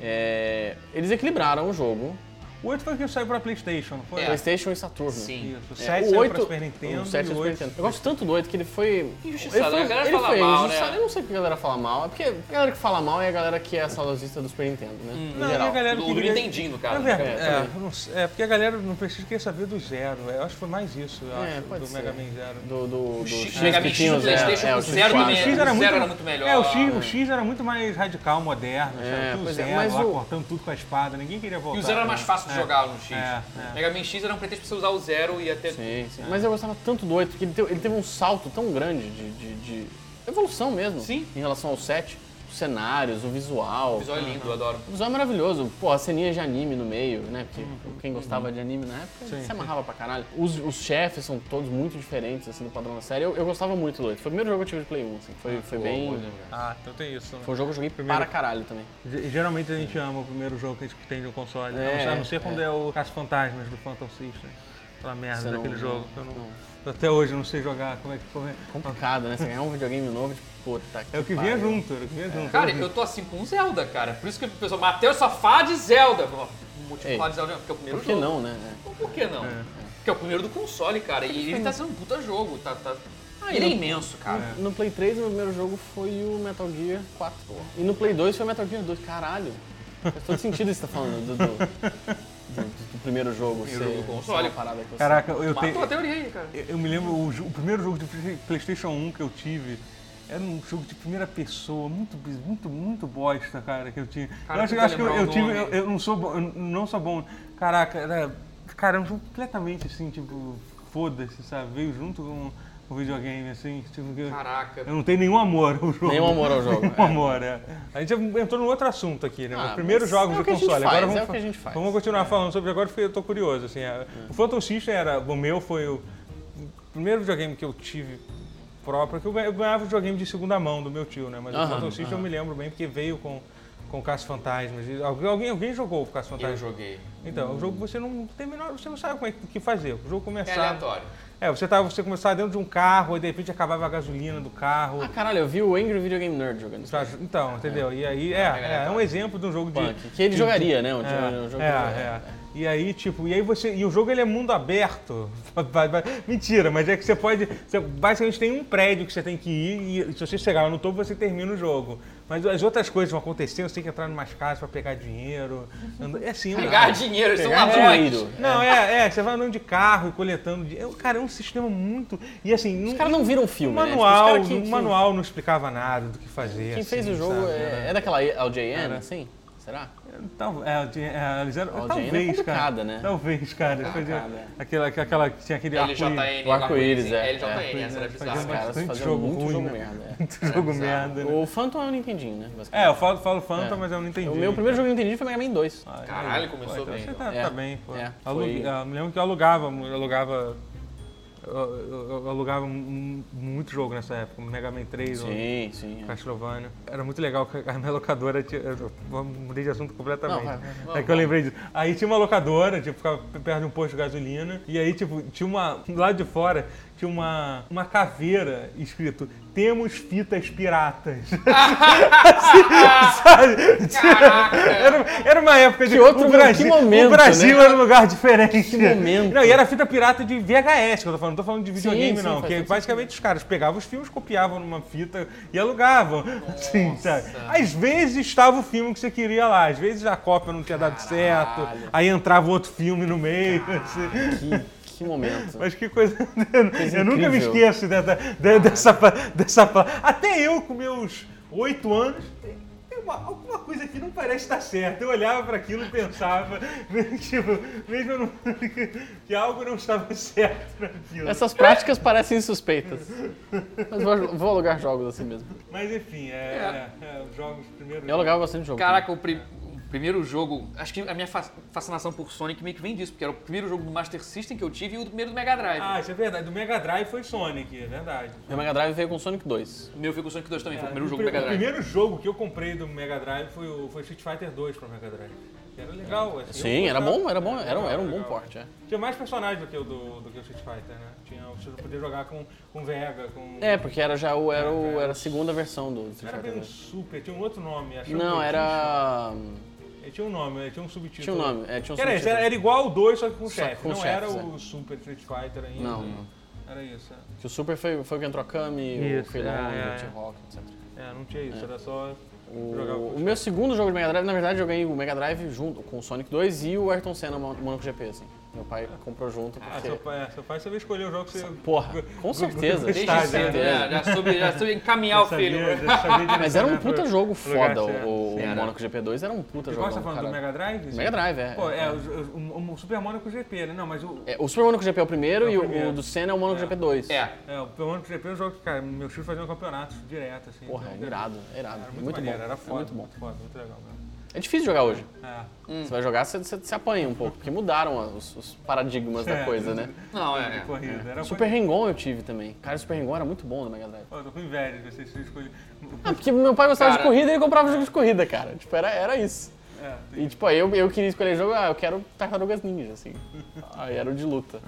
Speaker 3: É, eles equilibraram o jogo,
Speaker 1: O 8 foi o que saiu pra Playstation, não foi?
Speaker 2: É.
Speaker 3: PlayStation e Saturno.
Speaker 2: Sim.
Speaker 1: Isso. O
Speaker 3: É,
Speaker 1: 7
Speaker 3: o
Speaker 1: saiu
Speaker 3: 8,
Speaker 1: pra Super Nintendo
Speaker 3: o 7
Speaker 1: e
Speaker 3: é
Speaker 1: o
Speaker 3: Super
Speaker 1: 8...
Speaker 3: Nintendo. Eu gosto tanto do 8 que ele foi.
Speaker 2: Injustiçado,
Speaker 3: ele foi,
Speaker 2: a galera
Speaker 3: ele
Speaker 2: fala
Speaker 3: foi
Speaker 2: mal, né?
Speaker 3: Eu não sei porque a galera fala mal. É porque a galera que fala mal é a galera que é saudosista do Super Nintendo, né?
Speaker 2: Hum.
Speaker 1: Não, e
Speaker 3: geral.
Speaker 1: a galera
Speaker 2: Do,
Speaker 1: que
Speaker 2: do
Speaker 1: queria-
Speaker 2: Nintendinho, no caso.
Speaker 1: verdade,
Speaker 3: É,
Speaker 1: é, eu não sei- é, porque a galera não precisa querer saber do zero. Eu acho que foi mais isso, eu
Speaker 3: É,
Speaker 1: acho,
Speaker 3: pode
Speaker 1: do
Speaker 3: ser.
Speaker 1: Mega Man Zero.
Speaker 3: Do, do, do
Speaker 2: X-
Speaker 3: X
Speaker 2: Mega
Speaker 3: que
Speaker 2: Man X
Speaker 3: tinha
Speaker 2: do
Speaker 3: o zero.
Speaker 2: PlayStation
Speaker 3: é, o
Speaker 2: zero
Speaker 3: X4.
Speaker 2: também
Speaker 1: O
Speaker 2: É,
Speaker 1: X era
Speaker 2: o
Speaker 1: muito,
Speaker 2: melhor.
Speaker 1: É, o X, o X era muito mais radical, moderno.
Speaker 3: É?
Speaker 1: Tudo
Speaker 3: é,
Speaker 1: zero, lá
Speaker 3: o-
Speaker 1: cortando tudo com a espada. Ninguém queria voltar.
Speaker 2: E o zero era mais
Speaker 1: né?
Speaker 2: Fácil de
Speaker 1: É.
Speaker 2: jogar no X.
Speaker 1: É, é.
Speaker 2: Mega Man X era um pretexto pra você usar o zero e até.
Speaker 3: Sim, sim. Mas eu gostava tanto do 8, porque ele teve, ele teve um salto tão grande de, de- de evolução mesmo.
Speaker 2: Sim.
Speaker 3: Em relação ao 7. Os cenários, o visual.
Speaker 2: O visual é lindo, eu adoro.
Speaker 3: O visual é maravilhoso. Pô, a ceninha de anime no meio, né? Porque quem gostava de anime na época
Speaker 1: Sim.
Speaker 3: se amarrava pra caralho. Os, os chefes são todos muito diferentes, assim, do padrão da série. Eu, eu gostava muito do 8. Foi o primeiro jogo que eu tive de Play 1, assim. Foi, foi
Speaker 2: Boa,
Speaker 3: bem...
Speaker 2: boa, né?
Speaker 1: Ah, então tem isso. Né?
Speaker 3: Foi um jogo que eu joguei
Speaker 1: Primeiro-
Speaker 3: para caralho também.
Speaker 1: Ge- Geralmente a gente ama o primeiro jogo que a gente tem no console.
Speaker 3: É,
Speaker 1: a não ser- a não ser
Speaker 3: é.
Speaker 1: quando é o Caça Fantasmas do Phantom System. Aquela merda
Speaker 3: Você não-
Speaker 1: daquele jogo. que eu não-
Speaker 3: não.
Speaker 1: Até hoje eu não sei jogar. Como é que como é?
Speaker 3: Complicado, né? Você ganhar um videogame novo, tipo, puta
Speaker 1: É o que vinha junto, era o que vinha junto.
Speaker 2: Cara, eu tô assim com Zelda, cara. Por isso que o pessoal, Matheus só fala de Zelda. O motivo de Zelda porque é o primeiro
Speaker 3: Por que
Speaker 2: jogo.
Speaker 3: não, né?
Speaker 2: Por que não? Porque é o primeiro do console, cara. E ele tá sendo um puta jogo. Tá, tá... ele é imenso, cara.
Speaker 3: No Play 3, o meu primeiro jogo foi o Metal Gear 4. E no Play 2 foi o Metal Gear 2. Caralho. Faz todo sentido isso que você tá falando do, <laughs> do, primeiro jogo.
Speaker 2: Primeiro
Speaker 3: ser-
Speaker 2: jogo console.
Speaker 3: parada que você-
Speaker 1: Caraca, eu
Speaker 2: Matou
Speaker 1: tenho.
Speaker 2: a teoria aí, cara.
Speaker 1: Eu eu me lembro, o, o primeiro jogo de Play- PlayStation 1 que eu tive era um jogo de primeira pessoa, muito, muito, muito bosta, cara, que eu tinha.
Speaker 2: Cara,
Speaker 1: eu acho,
Speaker 2: tenta
Speaker 1: acho que eu, eu tive, eu, eu não sou bom, eu não sou bom. Caraca, era, cara, era um jogo completamente assim, tipo, foda-se, sabe? Veio junto com o videogame, assim, tipo, eu,
Speaker 2: Caraca.
Speaker 1: eu não tenho nenhum amor ao jogo.
Speaker 3: Nenhum amor ao jogo, <laughs>
Speaker 1: Nenhum
Speaker 3: é.
Speaker 1: amor, é. A gente entrou num outro assunto aqui, né?
Speaker 3: Ah,
Speaker 1: Os primeiros jogos
Speaker 3: é o gente
Speaker 1: console.
Speaker 3: faz,
Speaker 1: agora
Speaker 3: é
Speaker 1: vamos,
Speaker 3: o que a gente faz.
Speaker 1: Vamos continuar falando sobre agora porque eu tô curioso, assim. a- O Phantom System era, o meu foi o primeiro videogame que eu tive próprio, que eu ganha- eu ganhava videogame de segunda mão do meu tio, né? Mas o
Speaker 3: Aham,
Speaker 1: Phantom System eu
Speaker 3: aham.
Speaker 1: me lembro bem porque veio com, com Caça-Fantasmas. E Alguém, alguém, alguém jogou o
Speaker 2: Eu
Speaker 1: Caça-Fantasmas?
Speaker 2: joguei.
Speaker 1: Então, o jogo você não tem menor, você não sabe como é que- o que fazer. O jogo
Speaker 2: É
Speaker 1: começava.
Speaker 2: aleatório.
Speaker 1: É, você, tava, você começava dentro de um carro e de repente acabava a gasolina do carro.
Speaker 3: Ah, caralho, eu vi o Angry Video Game Nerd jogando isso.
Speaker 1: Então, entendeu? E aí, é, é, é um exemplo de um jogo de.
Speaker 3: Punk, que ele
Speaker 1: de-
Speaker 3: jogaria, né? Um,
Speaker 1: É,
Speaker 3: um jogo
Speaker 1: é, é. E aí, tipo, e aí você. E o jogo ele é mundo aberto. <laughs> Mentira, mas é que você pode. Você basicamente tem um prédio que você tem que ir e se você chegar lá no topo, você termina o jogo. Mas as outras coisas vão acontecendo, você tem que entrar em umas casas pra pegar dinheiro. É assim,
Speaker 2: Pegar dinheiro, eles são
Speaker 3: Pegar
Speaker 2: ladrões.
Speaker 3: dinheiro.
Speaker 1: Não, é, é, você vai andando de carro e coletando dinheiro. Cara, é um sistema muito. E assim,
Speaker 3: Os
Speaker 1: não-
Speaker 3: caras não viram
Speaker 1: o
Speaker 3: filme, né? Tipo, os
Speaker 1: manual,
Speaker 3: caras que-
Speaker 1: o
Speaker 3: que-
Speaker 1: manual não explicava nada do que fazer.
Speaker 3: Quem fez
Speaker 1: assim,
Speaker 3: o jogo
Speaker 1: sabe?
Speaker 3: é, é daquela LJN, assim? Será?
Speaker 1: Tal, é, é, eles eram-
Speaker 3: A é
Speaker 1: talvez, cara.
Speaker 3: complicada, né?
Speaker 1: Talvez, cara. Faziam
Speaker 3: Complicada, é.
Speaker 1: aquela, aquela, tinha aquele arco-íris.
Speaker 2: LJN,
Speaker 3: O arco-íris, é.
Speaker 2: LJN, essa era
Speaker 1: É.
Speaker 2: bizarra.
Speaker 3: Os caras faziam
Speaker 1: jogo
Speaker 3: muito
Speaker 1: ruim,
Speaker 3: jogo
Speaker 1: né?
Speaker 3: merda. é. <laughs>
Speaker 1: Muito jogo merda. né?
Speaker 3: O Phantom é o Nintendinho, né?
Speaker 1: É, eu falo, falo Phantom,
Speaker 3: É.
Speaker 1: mas eu não entendi.
Speaker 3: O meu primeiro jogo que eu entendi foi Mega Man 2.
Speaker 1: Ah,
Speaker 2: Caralho, começou
Speaker 1: então
Speaker 2: bem,
Speaker 1: Você
Speaker 2: então.
Speaker 1: tá,
Speaker 3: É.
Speaker 1: tá bem, pô.
Speaker 3: É,
Speaker 1: ah, me lembro que eu alugava, eu alugava. Eu, eu- alugava um- muito jogo nessa época, Mega Man 3, ou
Speaker 3: Sim, sim. é.
Speaker 1: Castlevania. Era muito legal que a minha locadora tinha. Eu mudei de assunto completamente.
Speaker 3: Não, vai, vai,
Speaker 1: é que eu lembrei disso. Aí tinha uma locadora, tipo, ficava perto de um posto de gasolina. E aí, tipo, tinha uma. Do lado de fora tinha uma, uma caveira escrito Temos fitas piratas. <laughs> Assim! Era, era uma época de.
Speaker 3: Que outro-
Speaker 1: o Brasil,
Speaker 3: que momento,
Speaker 1: o Brasil
Speaker 3: né?
Speaker 1: era um lugar diferente.
Speaker 3: Que momento.
Speaker 1: Não, e era fita pirata de VHS que eu tô falando. Não tô falando de videogame,
Speaker 3: sim,
Speaker 1: não.
Speaker 3: faz
Speaker 1: Que basicamente os caras pegavam os filmes, copiavam numa fita e alugavam. Assim, sabe? Às vezes estava o filme que você queria lá, às vezes a cópia não tinha dado certo, aí entrava outro filme no meio. assim.
Speaker 3: Que, que momento.
Speaker 1: Mas <laughs> que coisa. eu nunca me esqueço dessa, de- dessa, dessa. Até eu, com meus oito anos, tem uma- alguma coisa que não parece estar certa. Eu olhava para aquilo e pensava, <laughs> tipo, mesmo não, <laughs> que algo não estava certo naquilo.
Speaker 3: Essas práticas parecem suspeitas. Mas vou, vou alugar jogos assim mesmo.
Speaker 1: Mas enfim, é, é, é, os jogos primeiro.
Speaker 3: Eu alugava bastante jogo.
Speaker 2: Caraca, o, pri- o primeiro jogo. Acho que a minha fa- fascinação por Sonic meio que vem disso, porque era o primeiro jogo do Master System que eu tive e o primeiro do Mega Drive.
Speaker 1: Ah, isso é verdade. Do Mega Drive foi Sonic, é verdade.
Speaker 3: Meu Mega Drive veio com Sonic 2.
Speaker 2: O meu foi com o Sonic 2 também, foi o
Speaker 1: É,
Speaker 2: primeiro
Speaker 1: o
Speaker 2: jogo do Mega
Speaker 1: O
Speaker 2: Drive.
Speaker 1: primeiro jogo que eu comprei do Mega Drive foi o foi Street Fighter 2 para Mega Drive. Era legal. assim,
Speaker 3: Sim, era bom, era bom, era, um- era um bom porte, é.
Speaker 1: Tinha mais personagens do que o do, do que o Street Fighter, né? Tinha, você podia jogar com, com Vega, com.
Speaker 3: É, porque era já o, era, o, era a segunda versão do Street
Speaker 1: era bem
Speaker 3: Fighter
Speaker 1: um
Speaker 3: 2.
Speaker 1: super, tinha um outro nome. acho que
Speaker 3: Não,
Speaker 1: um
Speaker 3: era.
Speaker 1: Ele tinha um nome, ele tinha um subtítulo.
Speaker 3: Tinha um nome, é, tinha um
Speaker 1: era,
Speaker 3: subtítulo.
Speaker 1: era, era igual o 2, só que com chefe.
Speaker 3: com
Speaker 1: Não
Speaker 3: chefes,
Speaker 1: era
Speaker 3: é.
Speaker 1: o Super Street Fighter ainda.
Speaker 3: Não, não.
Speaker 1: Era isso. é.
Speaker 3: Que o Super foi, foi o que entrou a Kami,
Speaker 1: Isso,
Speaker 3: o Feilong,
Speaker 1: é, é,
Speaker 3: o T-Rock, etc.
Speaker 1: É, não tinha isso, era só.
Speaker 3: O, o meu segundo jogo de Mega Drive, na verdade, eu ganhei o Mega Drive junto com o Sonic 2 e o Ayrton Senna Mon- Monaco GP, assim. Meu pai comprou junto
Speaker 1: Ah,
Speaker 3: porque...
Speaker 1: seu pai, é, seu pai sabia escolher o jogo que você.
Speaker 3: Porra, com certeza.
Speaker 2: Desde cedo,
Speaker 1: né?
Speaker 2: né? Já soube, já soube encaminhar o filho.
Speaker 1: Sabia, já sabia <laughs>
Speaker 3: Mas era um
Speaker 1: direcionar
Speaker 3: puta
Speaker 1: pro-
Speaker 3: jogo foda, o, o. Monaco GP2 era um puta
Speaker 1: Você
Speaker 3: jogão,
Speaker 1: gosta falando do. Mega Drive?
Speaker 3: Mega Drive, é.
Speaker 1: Pô, é, o, o, o Super Monaco GP, né? Não, mas o.
Speaker 3: É, o Super Monaco GP é o primeiro
Speaker 1: É o
Speaker 3: e o-
Speaker 1: primeiro.
Speaker 3: o do Senna é o Monaco GP2.
Speaker 2: É.
Speaker 1: É, o Super Monaco GP é um jogo que, cara, meus filhos faziam campeonatos direto, assim.
Speaker 3: Porra, é
Speaker 1: então,
Speaker 3: irado, é irado.
Speaker 1: Era
Speaker 3: É
Speaker 1: muito,
Speaker 3: muito
Speaker 1: maneiro,
Speaker 3: bom.
Speaker 1: era
Speaker 3: é
Speaker 1: foda.
Speaker 3: muito bom.
Speaker 1: Muito foda, muito legal, cara.
Speaker 3: É difícil jogar hoje.
Speaker 1: É.
Speaker 3: Você vai jogar, você, você, você apanha um pouco, porque mudaram os, os paradigmas da
Speaker 1: É.
Speaker 3: coisa, né?
Speaker 2: Não, é.
Speaker 1: De
Speaker 2: é.
Speaker 1: corrida. Era
Speaker 3: Super Hang-On eu tive também. Cara, o Super Hang-On era muito bom no Mega Drive.
Speaker 1: Eu tô com inveja de vocês escolherem.
Speaker 3: Ah, porque meu pai gostava de
Speaker 2: Cara.
Speaker 3: corrida e ele comprava jogo de corrida, cara. Tipo, era, era isso.
Speaker 1: É,
Speaker 3: E tipo, aí eu, eu queria escolher jogo, ah, eu quero Tartarugas Ninja, assim. <laughs> Aí era o de luta.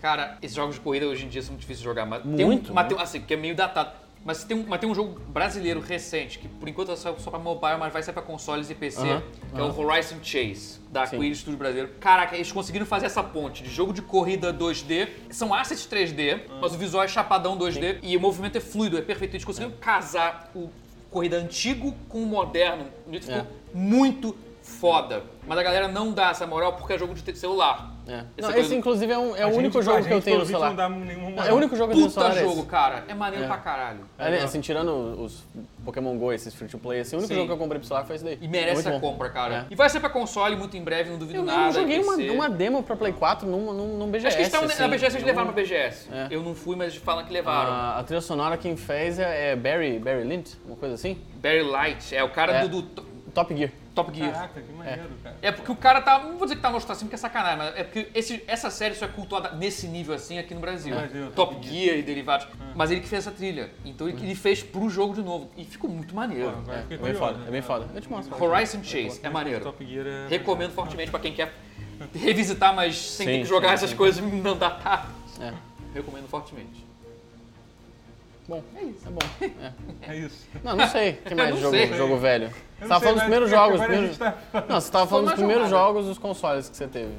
Speaker 2: Cara, esses jogos de corrida hoje em dia são muito difíceis de jogar. Mas tem um,
Speaker 3: Muito,
Speaker 2: mas
Speaker 3: né?
Speaker 2: tem, assim, que é meio datado. Mas tem, um, mas tem um jogo brasileiro recente, que por enquanto é só, só pra mobile, mas vai sair pra consoles e PC,
Speaker 3: Aham,
Speaker 2: que é o Horizon Chase, da
Speaker 3: Sim.
Speaker 2: Quiris Studio Brasileiro. Caraca, eles conseguiram fazer essa ponte de jogo de corrida 2D, são assets 3D, mas o visual é chapadão 2D e o movimento é fluido, é perfeito. Eles conseguiram casar o corrida antigo com o moderno. E ficou
Speaker 3: É.
Speaker 2: muito foda. Mas a galera não dá essa moral porque é jogo de celular.
Speaker 3: É. Não, esse, inclusive, é, um- é o
Speaker 1: gente-
Speaker 3: único jogo que eu tenho no celular.
Speaker 1: Não dá nenhuma moral.
Speaker 3: é o único jogo que eu tenho no
Speaker 2: Puta
Speaker 3: celular. é
Speaker 2: jogo,
Speaker 3: esse.
Speaker 2: cara. É maneiro
Speaker 3: É.
Speaker 2: pra caralho.
Speaker 3: É, assim, tirando os Pokémon GO, esses free to play, assim, o único
Speaker 2: Sim.
Speaker 3: jogo que eu comprei pro celular foi esse daí.
Speaker 2: E merece
Speaker 3: É
Speaker 2: a compra, cara.
Speaker 3: É.
Speaker 2: E vai ser pra console muito em breve, não duvido
Speaker 3: Eu,
Speaker 2: nada.
Speaker 3: eu joguei uma,
Speaker 2: PC.
Speaker 3: uma demo pra Play 4 num, num, num BGS.
Speaker 2: Acho que eles estavam
Speaker 3: assim.
Speaker 2: na BGS, eles levaram pra BGS.
Speaker 3: É.
Speaker 2: Eu não fui, mas falam que levaram.
Speaker 3: A, a trilha sonora quem fez é, é Barry, Barry Lynch, uma coisa assim.
Speaker 2: Barry Light, é o cara
Speaker 3: É.
Speaker 2: do, do
Speaker 3: Top Gear.
Speaker 2: Top Gear.
Speaker 1: Caraca, que maneiro, cara.
Speaker 2: É porque o cara tá. Não vou dizer que tá mostrando assim porque é sacanagem, mas é porque esse- essa série só é cultuada nesse nível assim aqui no Brasil.
Speaker 1: Brasil,
Speaker 2: Top
Speaker 1: Top
Speaker 2: Gear e derivados. Mas ele que fez essa trilha. Então ele, ele fez pro jogo de novo. E ficou muito
Speaker 1: Pô,
Speaker 2: maneiro.
Speaker 1: agora
Speaker 3: É, é bem foda, é bem foda. Eu te mostro.
Speaker 2: Horizon Chase, é maneiro.
Speaker 1: Top Gear é...
Speaker 2: Recomendo fortemente pra quem quer <laughs> revisitar, mas sem
Speaker 3: Sim,
Speaker 2: ter que jogar
Speaker 3: sim,
Speaker 2: essas
Speaker 3: sim.
Speaker 2: coisas não datar.
Speaker 3: É.
Speaker 2: Recomendo fortemente.
Speaker 3: Bom, é isso. É bom. É.
Speaker 1: É isso.
Speaker 3: Não, não sei. O que <laughs> mais jogo,
Speaker 2: sei.
Speaker 3: jogo velho? Você tava falando dos primeiros
Speaker 1: agora
Speaker 3: jogos. primeiros-
Speaker 1: tá-
Speaker 3: Não, você tava falando dos primeiros
Speaker 2: jornada.
Speaker 3: jogos dos consoles que você teve.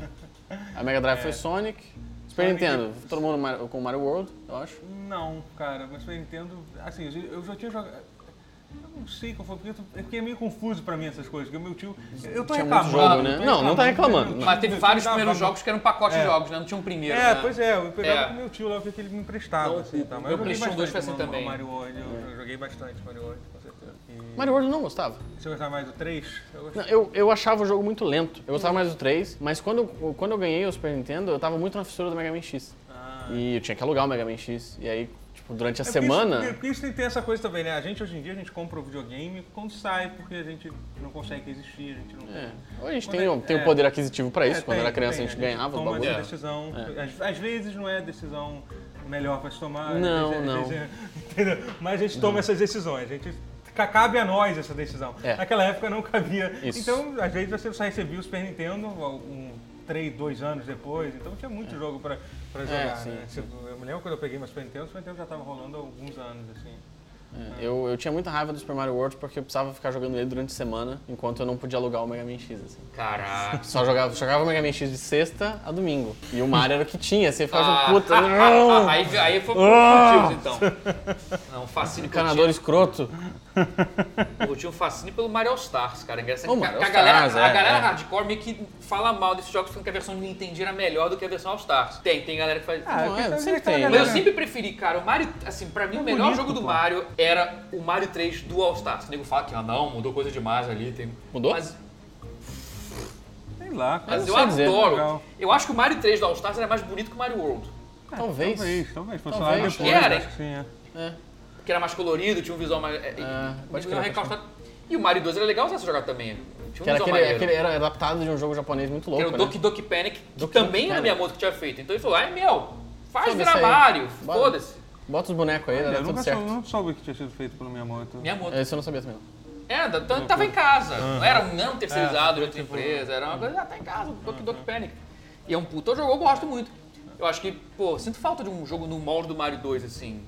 Speaker 3: A Mega Drive foi Sonic. Super
Speaker 1: Sonic.
Speaker 3: Nintendo, todo mundo com Mario World, eu acho.
Speaker 1: Não, cara, mas Super Nintendo, assim, eu já tinha jogado. Eu não sei qual foi, porque, é porque é meio confuso pra mim essas coisas, porque o meu tio. Eu tô
Speaker 3: Tinha
Speaker 1: reclamando.
Speaker 3: muito jogo, né? Não, não tá reclamando.
Speaker 2: Mas teve vários primeiros jogos que eram pacote de
Speaker 1: É.
Speaker 2: jogos, né? Não tinha um primeiro.
Speaker 1: É,
Speaker 2: né?
Speaker 1: pois é, eu pegava
Speaker 2: É.
Speaker 1: com o meu tio lá, o que ele me emprestava,
Speaker 2: Não,
Speaker 1: assim, tá? Mas
Speaker 2: meu
Speaker 1: eu joguei
Speaker 2: PlayStation 2 foi
Speaker 1: bastante
Speaker 2: assim também.
Speaker 1: Mario World, eu, eu joguei bastante Mario World. E
Speaker 3: Mario World eu não gostava.
Speaker 1: Você gostava mais do 3? Eu.
Speaker 3: Não, eu, eu achava o jogo muito lento. Eu gostava mais do 3, mas quando, eu- quando eu ganhei o Super Nintendo, eu tava muito na fissura do Mega Man X.
Speaker 1: Ah.
Speaker 3: E eu tinha que alugar o Mega Man X. E aí, tipo, durante a
Speaker 1: É porque
Speaker 3: semana.
Speaker 1: Isso, porque isso tem, tem essa coisa também, né? A gente hoje em dia a gente compra o videogame quando sai, porque a gente não consegue resistir, a gente não.
Speaker 3: É, ou a gente
Speaker 1: Quando
Speaker 3: tem,
Speaker 1: é-
Speaker 3: o- tem
Speaker 1: é.
Speaker 3: poder aquisitivo pra isso.
Speaker 1: É,
Speaker 3: quando
Speaker 1: tem,
Speaker 3: era criança
Speaker 1: tem,
Speaker 3: a gente ganhava os
Speaker 1: toma
Speaker 3: bagulho.
Speaker 1: essa decisão. Às, às vezes não é a decisão melhor pra se tomar. às
Speaker 3: Não,
Speaker 1: vezes é-
Speaker 3: não.
Speaker 1: às vezes é- <laughs> entendeu? Mas a gente toma essas decisões. A gente, cabe a nós essa decisão.
Speaker 3: É.
Speaker 1: Naquela época não cabia.
Speaker 3: Isso.
Speaker 1: Então, às vezes você só recebia o Super Nintendo um, três, dois anos depois. Então tinha muito jogo pra, pra jogar.
Speaker 3: É, sim,
Speaker 1: né?
Speaker 3: sim.
Speaker 1: Eu me lembro quando eu peguei meu Super Nintendo, o Super Nintendo já tava rolando há alguns anos, assim.
Speaker 3: É, Eu, eu tinha muita raiva do Super Mario World porque eu precisava ficar jogando ele durante a semana, enquanto eu não podia alugar o Mega Man X. Assim.
Speaker 2: Caraca.
Speaker 3: Só jogava, jogava o Mega Man X de sexta a domingo. E o Mario era o que tinha, assim, eu ficava
Speaker 2: Ah,
Speaker 3: puta,
Speaker 2: ah,
Speaker 3: não!
Speaker 2: ah, aí, aí foi por
Speaker 3: Ah!
Speaker 2: motivos, então. Não, fascínio
Speaker 3: Encanador escroto. <laughs>
Speaker 2: tinha. Eu tinha um fascínio pelo Mario All Stars, cara. Engraçado que a,
Speaker 3: Mario
Speaker 2: a galera,
Speaker 3: Stars,
Speaker 2: a
Speaker 3: é,
Speaker 2: galera
Speaker 3: é.
Speaker 2: hardcore meio que fala mal desses jogos falando que a versão de Nintendo era melhor do que a versão All Stars. Tem, tem galera que faz.
Speaker 1: Ah,
Speaker 3: Não, é,
Speaker 1: porque
Speaker 3: sempre tem,
Speaker 2: Mas eu sempre preferi, cara, o Mario, assim, pra mim o melhor
Speaker 1: bonito,
Speaker 2: jogo do
Speaker 1: pô.
Speaker 2: Mario era o Mario 3 do All Stars. O nego fala que, ah, não, mudou coisa demais ali. Tem...
Speaker 3: Mudou?
Speaker 2: Mas,
Speaker 1: Sei lá, cara.
Speaker 2: mas eu adoro.
Speaker 1: Legal.
Speaker 2: Eu acho que o Mario 3 do All Stars era mais bonito que o Mario World.
Speaker 3: Talvez.
Speaker 1: Talvez, talvez. Fosse
Speaker 3: Talvez.
Speaker 2: que
Speaker 1: depois,
Speaker 2: era,
Speaker 1: acho que sim, é.
Speaker 3: É.
Speaker 2: Que era mais colorido, tinha um visual mais. É,
Speaker 3: pode
Speaker 2: um
Speaker 3: crer,
Speaker 2: visual
Speaker 3: pode
Speaker 2: recalcado. E o Mario 2 era legal você jogar também. Tinha um
Speaker 3: Que era,
Speaker 2: visual
Speaker 3: aquele, aquele, era adaptado de um jogo japonês muito
Speaker 2: Que
Speaker 3: louco,
Speaker 2: era o
Speaker 3: né?
Speaker 2: Doki Doki Panic, que
Speaker 3: Doki
Speaker 2: também
Speaker 3: Doki
Speaker 2: era. Miyamoto que tinha feito. Então ele falou, ai meu, faz virar. Mario, foda-se.
Speaker 3: Bota os bonecos aí,
Speaker 1: Eu
Speaker 3: dá tudo
Speaker 1: nunca
Speaker 3: certo.
Speaker 1: soube, não soube que tinha sido feito pelo Miyamoto.
Speaker 2: Miyamoto.
Speaker 3: Esse eu não sabia também.
Speaker 2: É, tava em casa. Não era um não terceirizado de
Speaker 1: É,
Speaker 2: outra
Speaker 1: tipo-
Speaker 2: empresa, era uma coisa, ah, tá em casa, Doki Doki Panic. E é um puta jogo, eu gosto muito. Eu acho que, pô, sinto falta de um jogo no molde do Mario 2, assim.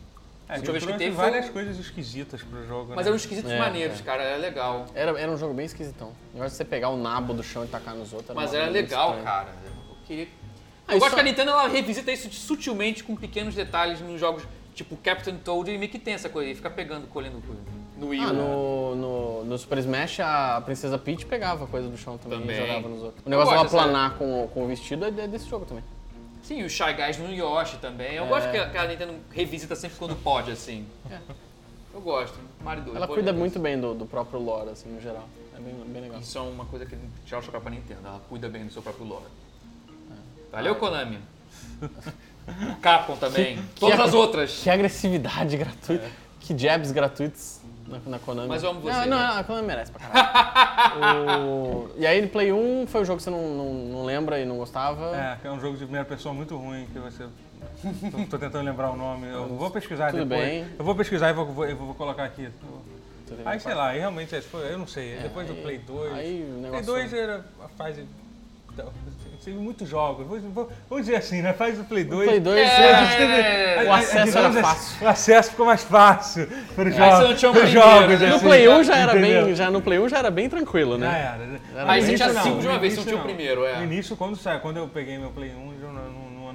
Speaker 1: É,
Speaker 2: A última vez que teve foi
Speaker 1: várias
Speaker 2: um-
Speaker 1: coisas esquisitas pro jogo,
Speaker 2: Mas
Speaker 1: né?
Speaker 2: eram esquisitos
Speaker 3: É,
Speaker 2: maneiros,
Speaker 3: é.
Speaker 2: cara, era legal.
Speaker 3: Era, era um jogo bem esquisitão. O negócio de você pegar o nabo do chão e tacar nos outros.
Speaker 2: Mas era legal,
Speaker 3: estranho.
Speaker 2: cara. Eu queria.
Speaker 3: Ah,
Speaker 2: Eu gosto
Speaker 3: só-
Speaker 2: que a Nintendo ela revisita isso sutilmente com pequenos detalhes nos jogos, tipo Captain Toad e meio que tem essa coisa aí, fica pegando, colhendo coisa. No Wii.
Speaker 3: Ah, no, no, no Super Smash a Princesa Peach pegava coisa do chão também,
Speaker 2: Também.
Speaker 3: e jogava nos outros. O negócio dela planar com, com o vestido é de- desse jogo também.
Speaker 2: Sim, os Shy Guys no Yoshi também. Eu
Speaker 3: É.
Speaker 2: gosto que a, que a Nintendo revisita sempre quando pode, assim.
Speaker 3: É.
Speaker 2: Eu gosto. Mario 2.
Speaker 3: Ela cuida muito bem do, do próprio lore, assim, no geral. É bem, bem legal.
Speaker 2: Isso é uma coisa que o chapéu pra Nintendo. Ela cuida bem do seu próprio lore.
Speaker 3: É.
Speaker 2: Valeu, Konami. Capcom também. <laughs> Todas as outras.
Speaker 3: Que agressividade <laughs> gratuita. Que jabs gratuitos na, na Konami.
Speaker 2: Mas eu amo você,
Speaker 3: Não, não,
Speaker 2: né?
Speaker 3: a Konami merece pra caralho. <laughs> O- E aí, Play 1 foi o jogo que você não, não, não lembra e não gostava.
Speaker 1: É, que é um jogo de primeira pessoa muito ruim, que você... Tô, tô tentando lembrar o nome. Eu vou pesquisar
Speaker 3: Tudo
Speaker 1: depois.
Speaker 3: bem.
Speaker 1: Eu vou pesquisar e vou, vou, vou colocar aqui.
Speaker 3: Tudo bem,
Speaker 1: Aí, sei lá, aí realmente, é, foi- eu não sei. Depois do
Speaker 3: aí-
Speaker 1: Play 2...
Speaker 3: aí o
Speaker 1: Play
Speaker 3: negócio-
Speaker 1: 2 era a fase... Teve muitos jogos. Vou- vou- Vamos dizer assim, né? Faz do Play 2...
Speaker 3: O Play 2
Speaker 2: É,
Speaker 3: é-
Speaker 1: A gente teve-
Speaker 2: é,
Speaker 1: a-
Speaker 3: o
Speaker 1: a-
Speaker 3: acesso
Speaker 1: digamos
Speaker 3: era
Speaker 1: assim,
Speaker 3: fácil.
Speaker 1: O acesso ficou mais fácil para os
Speaker 2: Aí você
Speaker 1: jogos.
Speaker 2: não tinha o
Speaker 1: pros
Speaker 2: primeiro,
Speaker 1: jogos,
Speaker 2: né?
Speaker 3: No
Speaker 1: assim,
Speaker 3: Play 1 já era
Speaker 1: entendeu?
Speaker 3: bem. Já no Play 1 já era bem tranquilo,
Speaker 1: Já
Speaker 3: né?
Speaker 1: era.
Speaker 3: Era
Speaker 1: No
Speaker 2: Mas
Speaker 3: bem
Speaker 2: tinha
Speaker 1: início,
Speaker 2: cinco de uma vez, você não tinha o primeiro, é.
Speaker 1: No início, quando, saiu, quando eu peguei meu Play 1, eu não,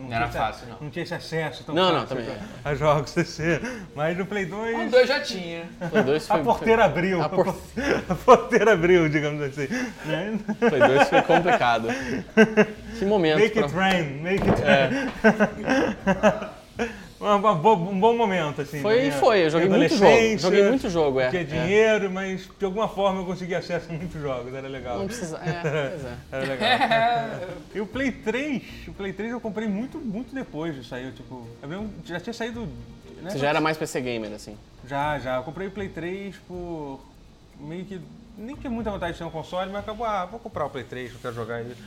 Speaker 1: não,
Speaker 2: era
Speaker 1: tinha, esse-
Speaker 2: fácil, não.
Speaker 1: não tinha esse acesso tão
Speaker 3: Não, não, também
Speaker 1: a, a jogos <laughs> CC. Mas no Play 2,
Speaker 2: O 2 já tinha.
Speaker 3: Play 2
Speaker 1: a
Speaker 3: foi,
Speaker 1: porteira abriu.
Speaker 3: a
Speaker 1: A,
Speaker 3: por- <laughs>
Speaker 1: porteira abriu, digamos assim. Né?
Speaker 3: foi, Play 2 foi complicado. <laughs> Que momento.
Speaker 1: Make
Speaker 3: pra-
Speaker 1: it rain, make it
Speaker 3: É.
Speaker 1: Um, um bo- um bom momento, assim.
Speaker 3: Foi, foi. Eu joguei muito jogo. Joguei muito jogo, é.
Speaker 1: Tinha
Speaker 3: É.
Speaker 1: dinheiro, mas de alguma forma eu consegui acesso a muitos jogos, era legal.
Speaker 3: Não precisa. É, pois é. <laughs>
Speaker 1: Era legal. <laughs> e o Play 3, o Play 3 eu comprei muito, muito depois de sair, tipo, lembro- já tinha saído... Né?
Speaker 3: Você já era mais PC gamer, assim.
Speaker 1: Já, já. Eu comprei o Play 3 por meio que nem tinha muita vontade de ter um console, mas acabou, ah, vou comprar o Play 3, eu quero jogar isso.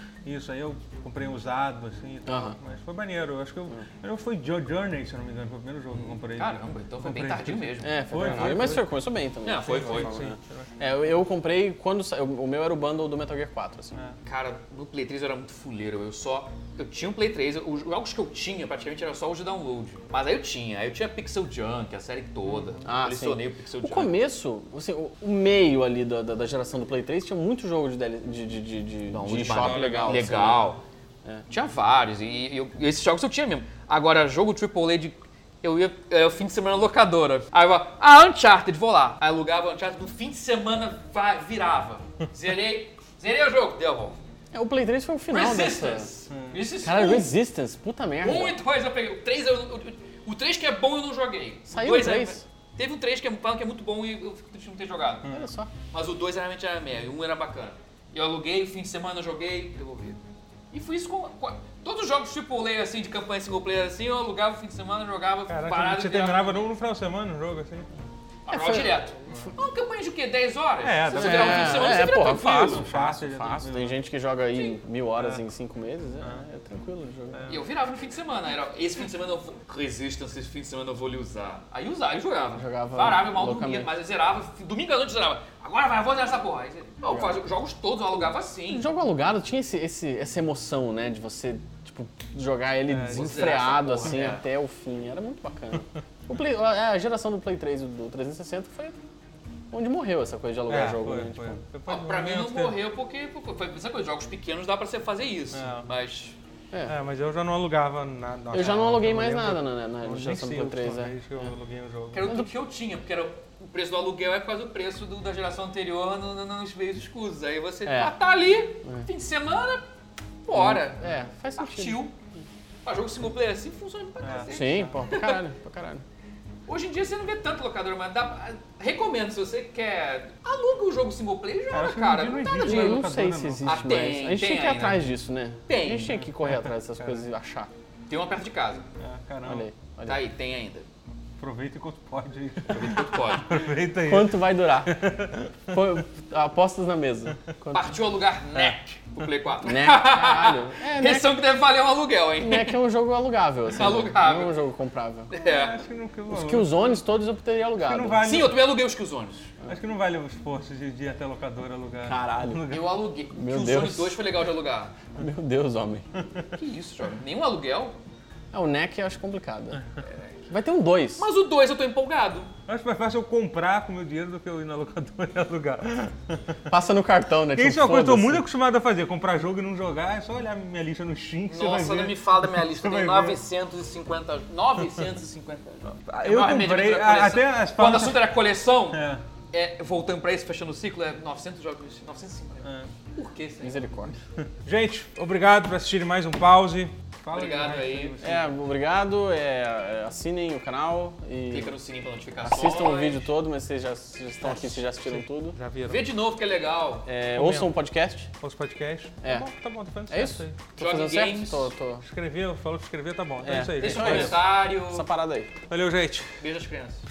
Speaker 1: Aí eu comprei usado, assim, e tal, mas foi maneiro. Eu acho que eu, eu fui Jo- Journey, se eu não me engano, foi o primeiro jogo que eu comprei.
Speaker 2: Caramba, então foi bem
Speaker 1: Comprei.
Speaker 2: tardio mesmo.
Speaker 3: É, foi,
Speaker 1: Foi,
Speaker 3: foi,
Speaker 1: foi,
Speaker 3: Mas
Speaker 1: foi.
Speaker 3: foi, começou bem também.
Speaker 2: Não, foi, foi.
Speaker 3: Sim.
Speaker 1: Sim.
Speaker 3: É, eu, eu comprei quando saiu. O meu era o bundle do Metal Gear 4, assim.
Speaker 2: Cara, no Play 3 eu era muito fuleiro. Eu só. Eu tinha um Play 3, os jogos que eu tinha praticamente era só os de download. Mas aí eu tinha. Aí eu tinha Pixel Junk, a série toda.
Speaker 3: Ah,
Speaker 2: colecionei
Speaker 3: sim.
Speaker 2: o Pixel
Speaker 3: O
Speaker 2: Junk.
Speaker 3: começo, assim, o, o meio ali da, da, da geração do Play 3 tinha muito jogo de, de, de, de, de,
Speaker 2: Não,
Speaker 3: de
Speaker 2: de
Speaker 3: shop
Speaker 2: banda
Speaker 3: legal.
Speaker 2: Legal.
Speaker 3: É.
Speaker 2: Tinha vários. E, e eu- e esses jogos eu tinha mesmo. Agora, jogo AAA de. Eu ia é, o fim de semana na locadora. Aí eu, ah, Uncharted, vou lá. Aí alugava Uncharted, no fim de semana virava. <laughs> Zerei, zerei o jogo, deu a volta.
Speaker 3: É, o Play 3 foi o final dessa.
Speaker 2: Resistance. Resistance.
Speaker 3: Cara. Resistance, puta merda.
Speaker 2: Um e dois eu peguei. O três, eu, o, o três que é bom eu não joguei.
Speaker 3: Saiu
Speaker 2: o dois
Speaker 3: o
Speaker 2: é-
Speaker 3: três?
Speaker 2: teve um três que é, falam que é muito bom e eu fico triste de não ter jogado.
Speaker 3: Olha só.
Speaker 2: Mas o dois realmente era meia, e um era bacana. Eu aluguei, fim de semana eu joguei, devolvi. E fui isso com, com todos os jogos AAA assim, de campanha single player assim, eu alugava o fim de semana, jogava,
Speaker 1: Caraca,
Speaker 2: parado
Speaker 1: você terminava no, no final de semana o jogo, assim?
Speaker 2: Ah,
Speaker 3: foi-
Speaker 2: direto. Uma campanha de o quê? 10 horas?
Speaker 1: É,
Speaker 2: você virar um fim de semana,
Speaker 3: é,
Speaker 2: você vira
Speaker 3: porra,
Speaker 2: tranquilo.
Speaker 3: fácil, fácil, fácil.
Speaker 1: tranquilo.
Speaker 3: Tem gente que joga aí mil horas em cinco meses, é, é tranquilo o jogo.
Speaker 2: E eu virava no fim de semana. Era, esse fim de semana eu vou. Resistance, esse fim de semana eu vou lhe usar. Aí usava, aí jogava.
Speaker 3: Jogava
Speaker 2: Parava, eu mal dormia,
Speaker 3: loucamente.
Speaker 2: mas eu zerava. Domingo à noite eu zerava. Agora vai, eu vou zerar essa porra. Aí, eu fazia jogos todos, eu alugava assim.
Speaker 3: O jogo alugado tinha esse, esse- essa emoção, né? De você, tipo, jogar ele desenfreado,
Speaker 2: essa porra,
Speaker 3: assim,
Speaker 2: é.
Speaker 3: até o fim. Era muito bacana. <laughs> O Play- a geração do Play 3 e do 360 foi onde morreu essa coisa de alugar
Speaker 1: É,
Speaker 3: jogo,
Speaker 1: foi,
Speaker 3: né?
Speaker 1: foi.
Speaker 3: Tipo,
Speaker 2: Ah, pra mim não
Speaker 1: que-
Speaker 2: morreu porque porque foi essa coisa, jogos pequenos dá pra você fazer isso.
Speaker 1: É.
Speaker 2: Mas.
Speaker 1: É, mas eu já não alugava nada.
Speaker 3: Eu já não aluguei mais nada na, geração do Play
Speaker 1: a
Speaker 3: 3,
Speaker 1: última
Speaker 3: é.
Speaker 1: que eu aluguei um jogo.
Speaker 2: Que era o que eu tinha, porque era o preço do aluguel é quase o preço do- da geração anterior no- no- nos meios escusos. Aí você
Speaker 3: É.
Speaker 2: ah, tá ali, fim de semana, bora.
Speaker 3: É, faz sentido.
Speaker 2: Partiu. Pra jogo single player assim funciona pra cacete.
Speaker 3: Sim, pô, pra caralho, pra caralho.
Speaker 2: Hoje em dia você não vê tanto locador, mas dá, recomendo, se você quer, aluga o jogo single player e
Speaker 1: Cara,
Speaker 2: joga, cara. Não tá
Speaker 1: existe
Speaker 3: não sei se
Speaker 1: não.
Speaker 3: existe
Speaker 2: Ah,
Speaker 3: mais.
Speaker 2: tem,
Speaker 3: a gente
Speaker 2: tem
Speaker 3: tinha que ir
Speaker 2: ainda.
Speaker 3: atrás disso, né?
Speaker 2: Tem.
Speaker 3: A gente tinha que correr atrás dessas coisas e achar.
Speaker 2: Tem uma perto de casa.
Speaker 1: É, caramba.
Speaker 3: Olha aí, olha
Speaker 2: Tá
Speaker 3: aí.
Speaker 2: aí, tem ainda.
Speaker 1: Aproveita enquanto pode aí.
Speaker 2: Quanto pode. <laughs>
Speaker 1: Aproveita aí.
Speaker 3: Quanto vai durar? Apostas na mesa. Quanto...
Speaker 2: Partiu alugar NEC pro Play 4.
Speaker 3: Né? Caralho. <laughs> É?
Speaker 2: Reação que deve valer um aluguel, hein?
Speaker 3: NEC é um jogo alugável, assim. né?
Speaker 2: Alugável.
Speaker 3: Não é um jogo comprável.
Speaker 2: É.
Speaker 1: Acho que não, que
Speaker 3: Os Killzones todos eu teria alugado.
Speaker 1: não vale.
Speaker 2: Sim, eu também aluguei os Killzones.
Speaker 1: Acho que não vale o esforço de, de ir até a locadora alugar.
Speaker 3: Caralho.
Speaker 2: Eu aluguei.
Speaker 3: Meu
Speaker 2: Killzone
Speaker 3: Deus.
Speaker 2: 2 foi legal de alugar.
Speaker 3: Meu Deus, homem.
Speaker 2: Que isso, jovem? Nenhum aluguel?
Speaker 3: É, o NEC eu acho complicado. Vai ter um 2.
Speaker 2: Mas o 2 eu tô empolgado.
Speaker 1: Acho mais fácil eu comprar com meu dinheiro do que eu ir na locadora e alugar.
Speaker 3: Passa no cartão, né? Tipo,
Speaker 1: isso é uma coisa que eu tô muito acostumado a fazer. Comprar jogo e não jogar, é só olhar minha lista no Steam que você vai
Speaker 2: Nossa,
Speaker 1: ver.
Speaker 2: não me fala da minha lista. <laughs> Tem
Speaker 1: vai ver.
Speaker 2: 950. 950 jogos.
Speaker 1: Eu
Speaker 2: É uma média
Speaker 1: comprei,
Speaker 2: coleção.
Speaker 1: até as
Speaker 2: Quando o assunto era coleção,
Speaker 1: É.
Speaker 2: é, voltando pra isso, fechando o ciclo, é 900 jogos. 950.
Speaker 1: É.
Speaker 2: Por que isso aí?
Speaker 3: Misericórdia.
Speaker 1: Gente, obrigado por assistirem mais um pause. Fala
Speaker 2: Obrigado aí.
Speaker 3: É, obrigado. é, é, assinem o canal e
Speaker 2: Clica no sininho pra notificações.
Speaker 3: assistam o vídeo todo, mas vocês já, já estão aqui, vocês já assistiram tudo.
Speaker 1: Já viram
Speaker 2: Vê de novo que é legal.
Speaker 3: É, ouçam o podcast.
Speaker 1: os podcasts?
Speaker 3: É.
Speaker 1: Tá bom, tá bom, tá fazendo
Speaker 3: É
Speaker 1: certo
Speaker 3: isso?
Speaker 1: aí.
Speaker 3: Tô
Speaker 2: Joga
Speaker 3: fazendo certo?
Speaker 2: games.
Speaker 3: Tô, tô.
Speaker 1: Escreveu, falou que escreveu, tá bom. É,
Speaker 3: É.
Speaker 1: isso aí,
Speaker 2: Deixa
Speaker 1: gente.
Speaker 2: um comentário.
Speaker 3: Essa parada aí.
Speaker 1: Valeu, gente.
Speaker 2: Beijo às crianças.